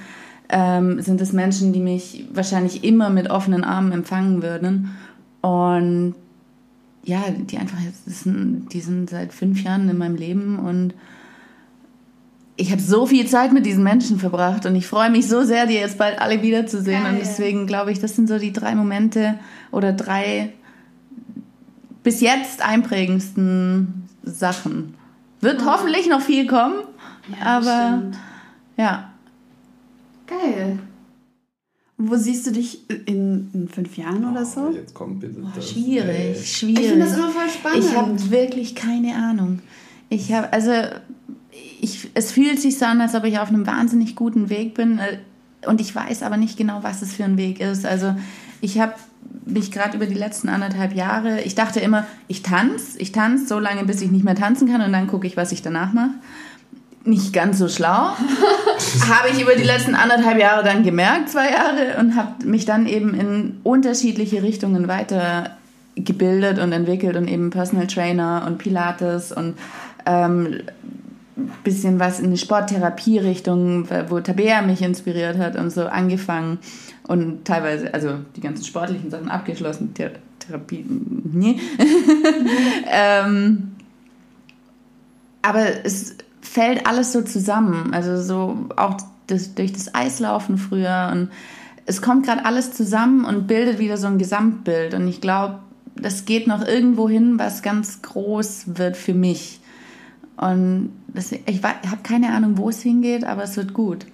ähm, sind es Menschen, die mich wahrscheinlich immer mit offenen Armen empfangen würden. Und ja, die einfach jetzt, die sind seit fünf Jahren in meinem Leben und ich habe so viel Zeit mit diesen Menschen verbracht und ich freue mich so sehr, die jetzt bald alle wiederzusehen. Geil. Und deswegen glaube ich, das sind so die drei Momente oder drei bis jetzt einprägendsten Sachen. Wird oh. hoffentlich noch viel kommen, ja, aber bestimmt. ja. Geil. Wo siehst du dich in, in fünf Jahren oder so? Oh, jetzt kommt bitte oh, schwierig, ey. schwierig. Ich finde das immer voll spannend. Ich habe wirklich keine Ahnung. Ich habe, also ich, es fühlt sich so an, als ob ich auf einem wahnsinnig guten Weg bin. Äh, und ich weiß aber nicht genau, was es für ein Weg ist. Also ich habe mich gerade über die letzten anderthalb Jahre, ich dachte immer, ich tanze, ich tanze so lange, bis ich nicht mehr tanzen kann und dann gucke ich, was ich danach mache. Nicht ganz so schlau. habe ich über die letzten anderthalb Jahre dann gemerkt, zwei Jahre, und habe mich dann eben in unterschiedliche Richtungen weiter gebildet und entwickelt und eben Personal Trainer und Pilates und ähm, bisschen was in die Sporttherapie-Richtung, wo Tabea mich inspiriert hat und so angefangen und teilweise, also die ganzen sportlichen Sachen abgeschlossen, Thera Therapie, nee. ähm, aber es fällt alles so zusammen, also so auch das, durch das Eislaufen früher und es kommt gerade alles zusammen und bildet wieder so ein Gesamtbild und ich glaube, das geht noch irgendwo hin, was ganz groß wird für mich. Und das, ich habe keine Ahnung, wo es hingeht, aber es wird gut.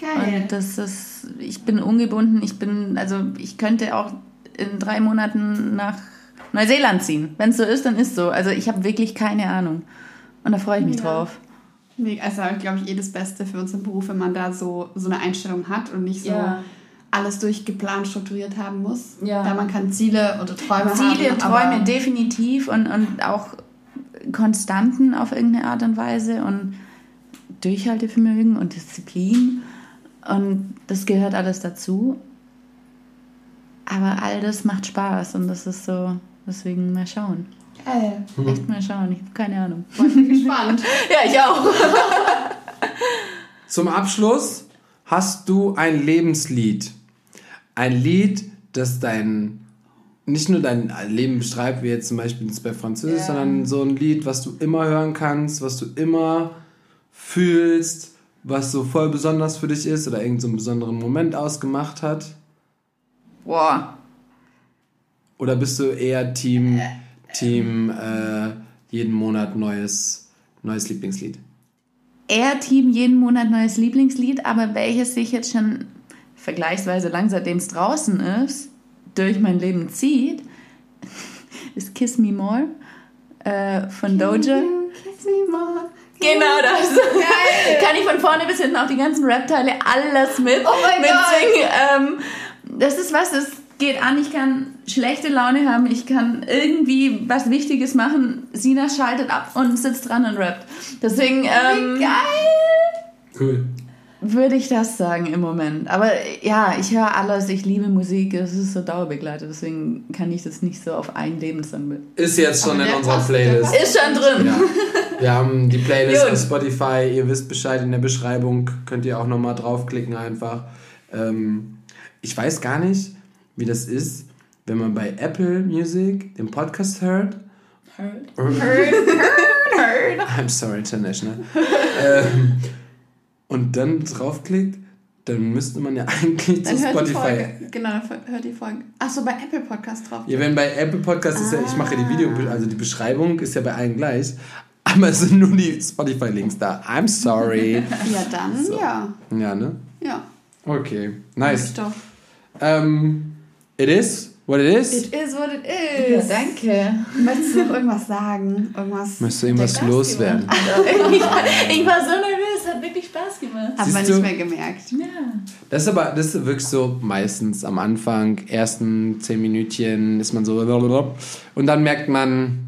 Geil. Und das ist, ich bin ungebunden, ich bin, also ich könnte auch in drei Monaten nach Neuseeland ziehen. Wenn es so ist, dann ist so. Also ich habe wirklich keine Ahnung. Und da freue ich mich ja. drauf. Also glaube ich eh das Beste für unseren Beruf, wenn man da so, so eine Einstellung hat und nicht so ja. alles durchgeplant, strukturiert haben muss. Ja. Da man kann Ziele oder Träume Ziele, haben. Ziele, Träume, definitiv. Und, und auch Konstanten auf irgendeine Art und Weise und Durchhaltevermögen und Disziplin. Und das gehört alles dazu. Aber all das macht Spaß und das ist so, deswegen mal schauen. Geil. Hm. Echt mal schauen, ich habe keine Ahnung. Bin gespannt. ja, ich auch. Zum Abschluss hast du ein Lebenslied. Ein Lied, das dein nicht nur dein Leben beschreibt, wie jetzt zum Beispiel bei Französisch, yeah. sondern so ein Lied, was du immer hören kannst, was du immer fühlst, was so voll besonders für dich ist oder irgendeinen so besonderen Moment ausgemacht hat? Boah. Oder bist du eher Team, Team äh, jeden Monat neues, neues Lieblingslied? Eher Team jeden Monat neues Lieblingslied, aber welches sich jetzt schon vergleichsweise lang, seitdem es draußen ist, durch mein Leben zieht, ist Kiss Me More äh, von Doja. Kiss Me More. Genau das. Geil. Kann ich von vorne bis hinten auch die ganzen Rap-Teile alles mit oh mitsingen. Ähm, das ist was, das geht an. Ich kann schlechte Laune haben, ich kann irgendwie was Wichtiges machen. Sina schaltet ab und sitzt dran und rappt. Deswegen. Ähm, geil! Cool würde ich das sagen im Moment. Aber ja, ich höre alles, ich liebe Musik, es ist so Dauerbegleiter, deswegen kann ich das nicht so auf ein Lebenssong Ist jetzt schon in unserer Playlist. Ist schon drin. Ja. Wir haben die Playlist auf Spotify, ihr wisst Bescheid in der Beschreibung, könnt ihr auch nochmal draufklicken einfach. Ähm, ich weiß gar nicht, wie das ist, wenn man bei Apple Music den Podcast hört. Heard. Heard, heard, heard. I'm sorry, International. ähm, und dann draufklickt, dann müsste man ja eigentlich dann zu Spotify. Die Folge, genau, hört die Folge. Achso, bei Apple Podcast drauf. Ja, wenn bei Apple Podcast ah. ist ja, ich mache die Video, also die Beschreibung ist ja bei allen gleich, aber es sind nur die Spotify-Links da. I'm sorry. ja, dann so. ja. Ja, ne? Ja. Okay, nice. Doch. Ähm, it is what it is. It is what it is. Ja, danke. Möchtest du noch irgendwas sagen? Irgendwas Möchtest du irgendwas loswerden? ich, ich war so nervös wirklich Spaß gemacht. Hat man nicht mehr gemerkt. Ja. Das ist aber, das ist wirklich so meistens am Anfang, ersten zehn Minütchen ist man so und dann merkt man,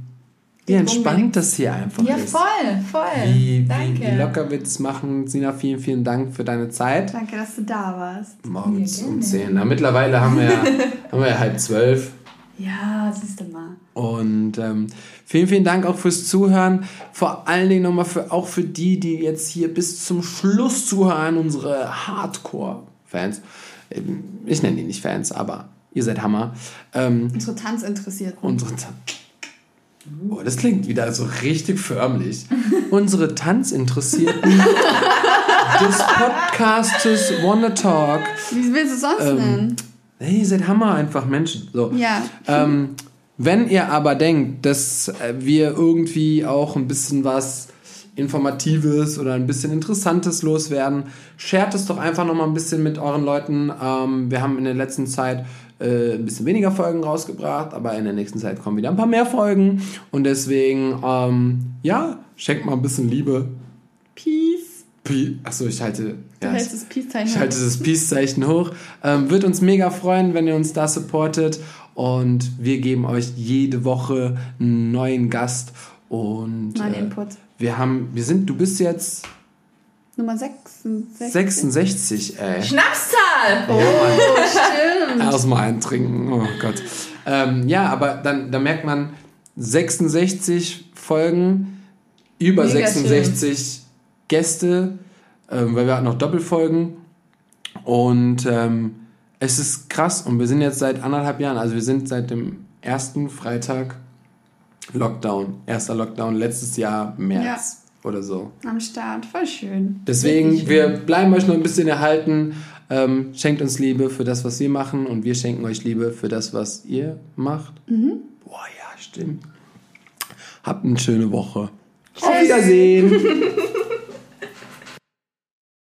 wie entspannt das hier einfach ja, ist. Ja, voll, voll. Wie, Danke. Wie, wie locker wir das machen. Sina, vielen, vielen Dank für deine Zeit. Danke, dass du da warst. Morgens ja, um 10. Na, mittlerweile haben wir ja, haben wir ja halb zwölf. Ja, siehst du mal. Und ähm, vielen, vielen Dank auch fürs Zuhören. Vor allen Dingen nochmal für, auch für die, die jetzt hier bis zum Schluss zuhören, unsere Hardcore-Fans. Ähm, ich nenne die nicht Fans, aber ihr seid Hammer. Ähm, unsere Tanzinteressierten. Unsere Tanz Oh, das klingt wieder so richtig förmlich. Unsere Tanzinteressierten des Podcastes Wanna Talk. Wie willst du sonst ähm, nennen? Hey, ihr seid Hammer einfach Menschen. So. Ja. Ähm, wenn ihr aber denkt, dass äh, wir irgendwie auch ein bisschen was Informatives oder ein bisschen Interessantes loswerden, shared es doch einfach nochmal ein bisschen mit euren Leuten. Ähm, wir haben in der letzten Zeit äh, ein bisschen weniger Folgen rausgebracht, aber in der nächsten Zeit kommen wieder ein paar mehr Folgen. Und deswegen, ähm, ja, schenkt mal ein bisschen Liebe. Peace. Peace. Achso, ich halte. Ja, das Peace-Zeichen ich halte das Peace-Zeichen hoch. Ähm, wird uns mega freuen, wenn ihr uns da supportet. Und wir geben euch jede Woche einen neuen Gast. Und Mal äh, Input. Wir haben, wir sind, du bist jetzt Nummer 66. 66, ey. Schnapszahl! Oh, ja, stimmt. Erstmal eintrinken, oh Gott. Ähm, ja, aber dann, dann merkt man 66 Folgen, über Mega 66 schön. Gäste, ähm, weil wir hatten noch Doppelfolgen. Und ähm, es ist krass und wir sind jetzt seit anderthalb Jahren, also wir sind seit dem ersten Freitag Lockdown, erster Lockdown letztes Jahr März ja. oder so. Am Start, voll schön. Deswegen, schön. wir bleiben euch noch ein bisschen erhalten. Ähm, schenkt uns Liebe für das, was wir machen und wir schenken euch Liebe für das, was ihr macht. Mhm. Boah, ja, stimmt. Habt eine schöne Woche. Tschüss. Auf Wiedersehen.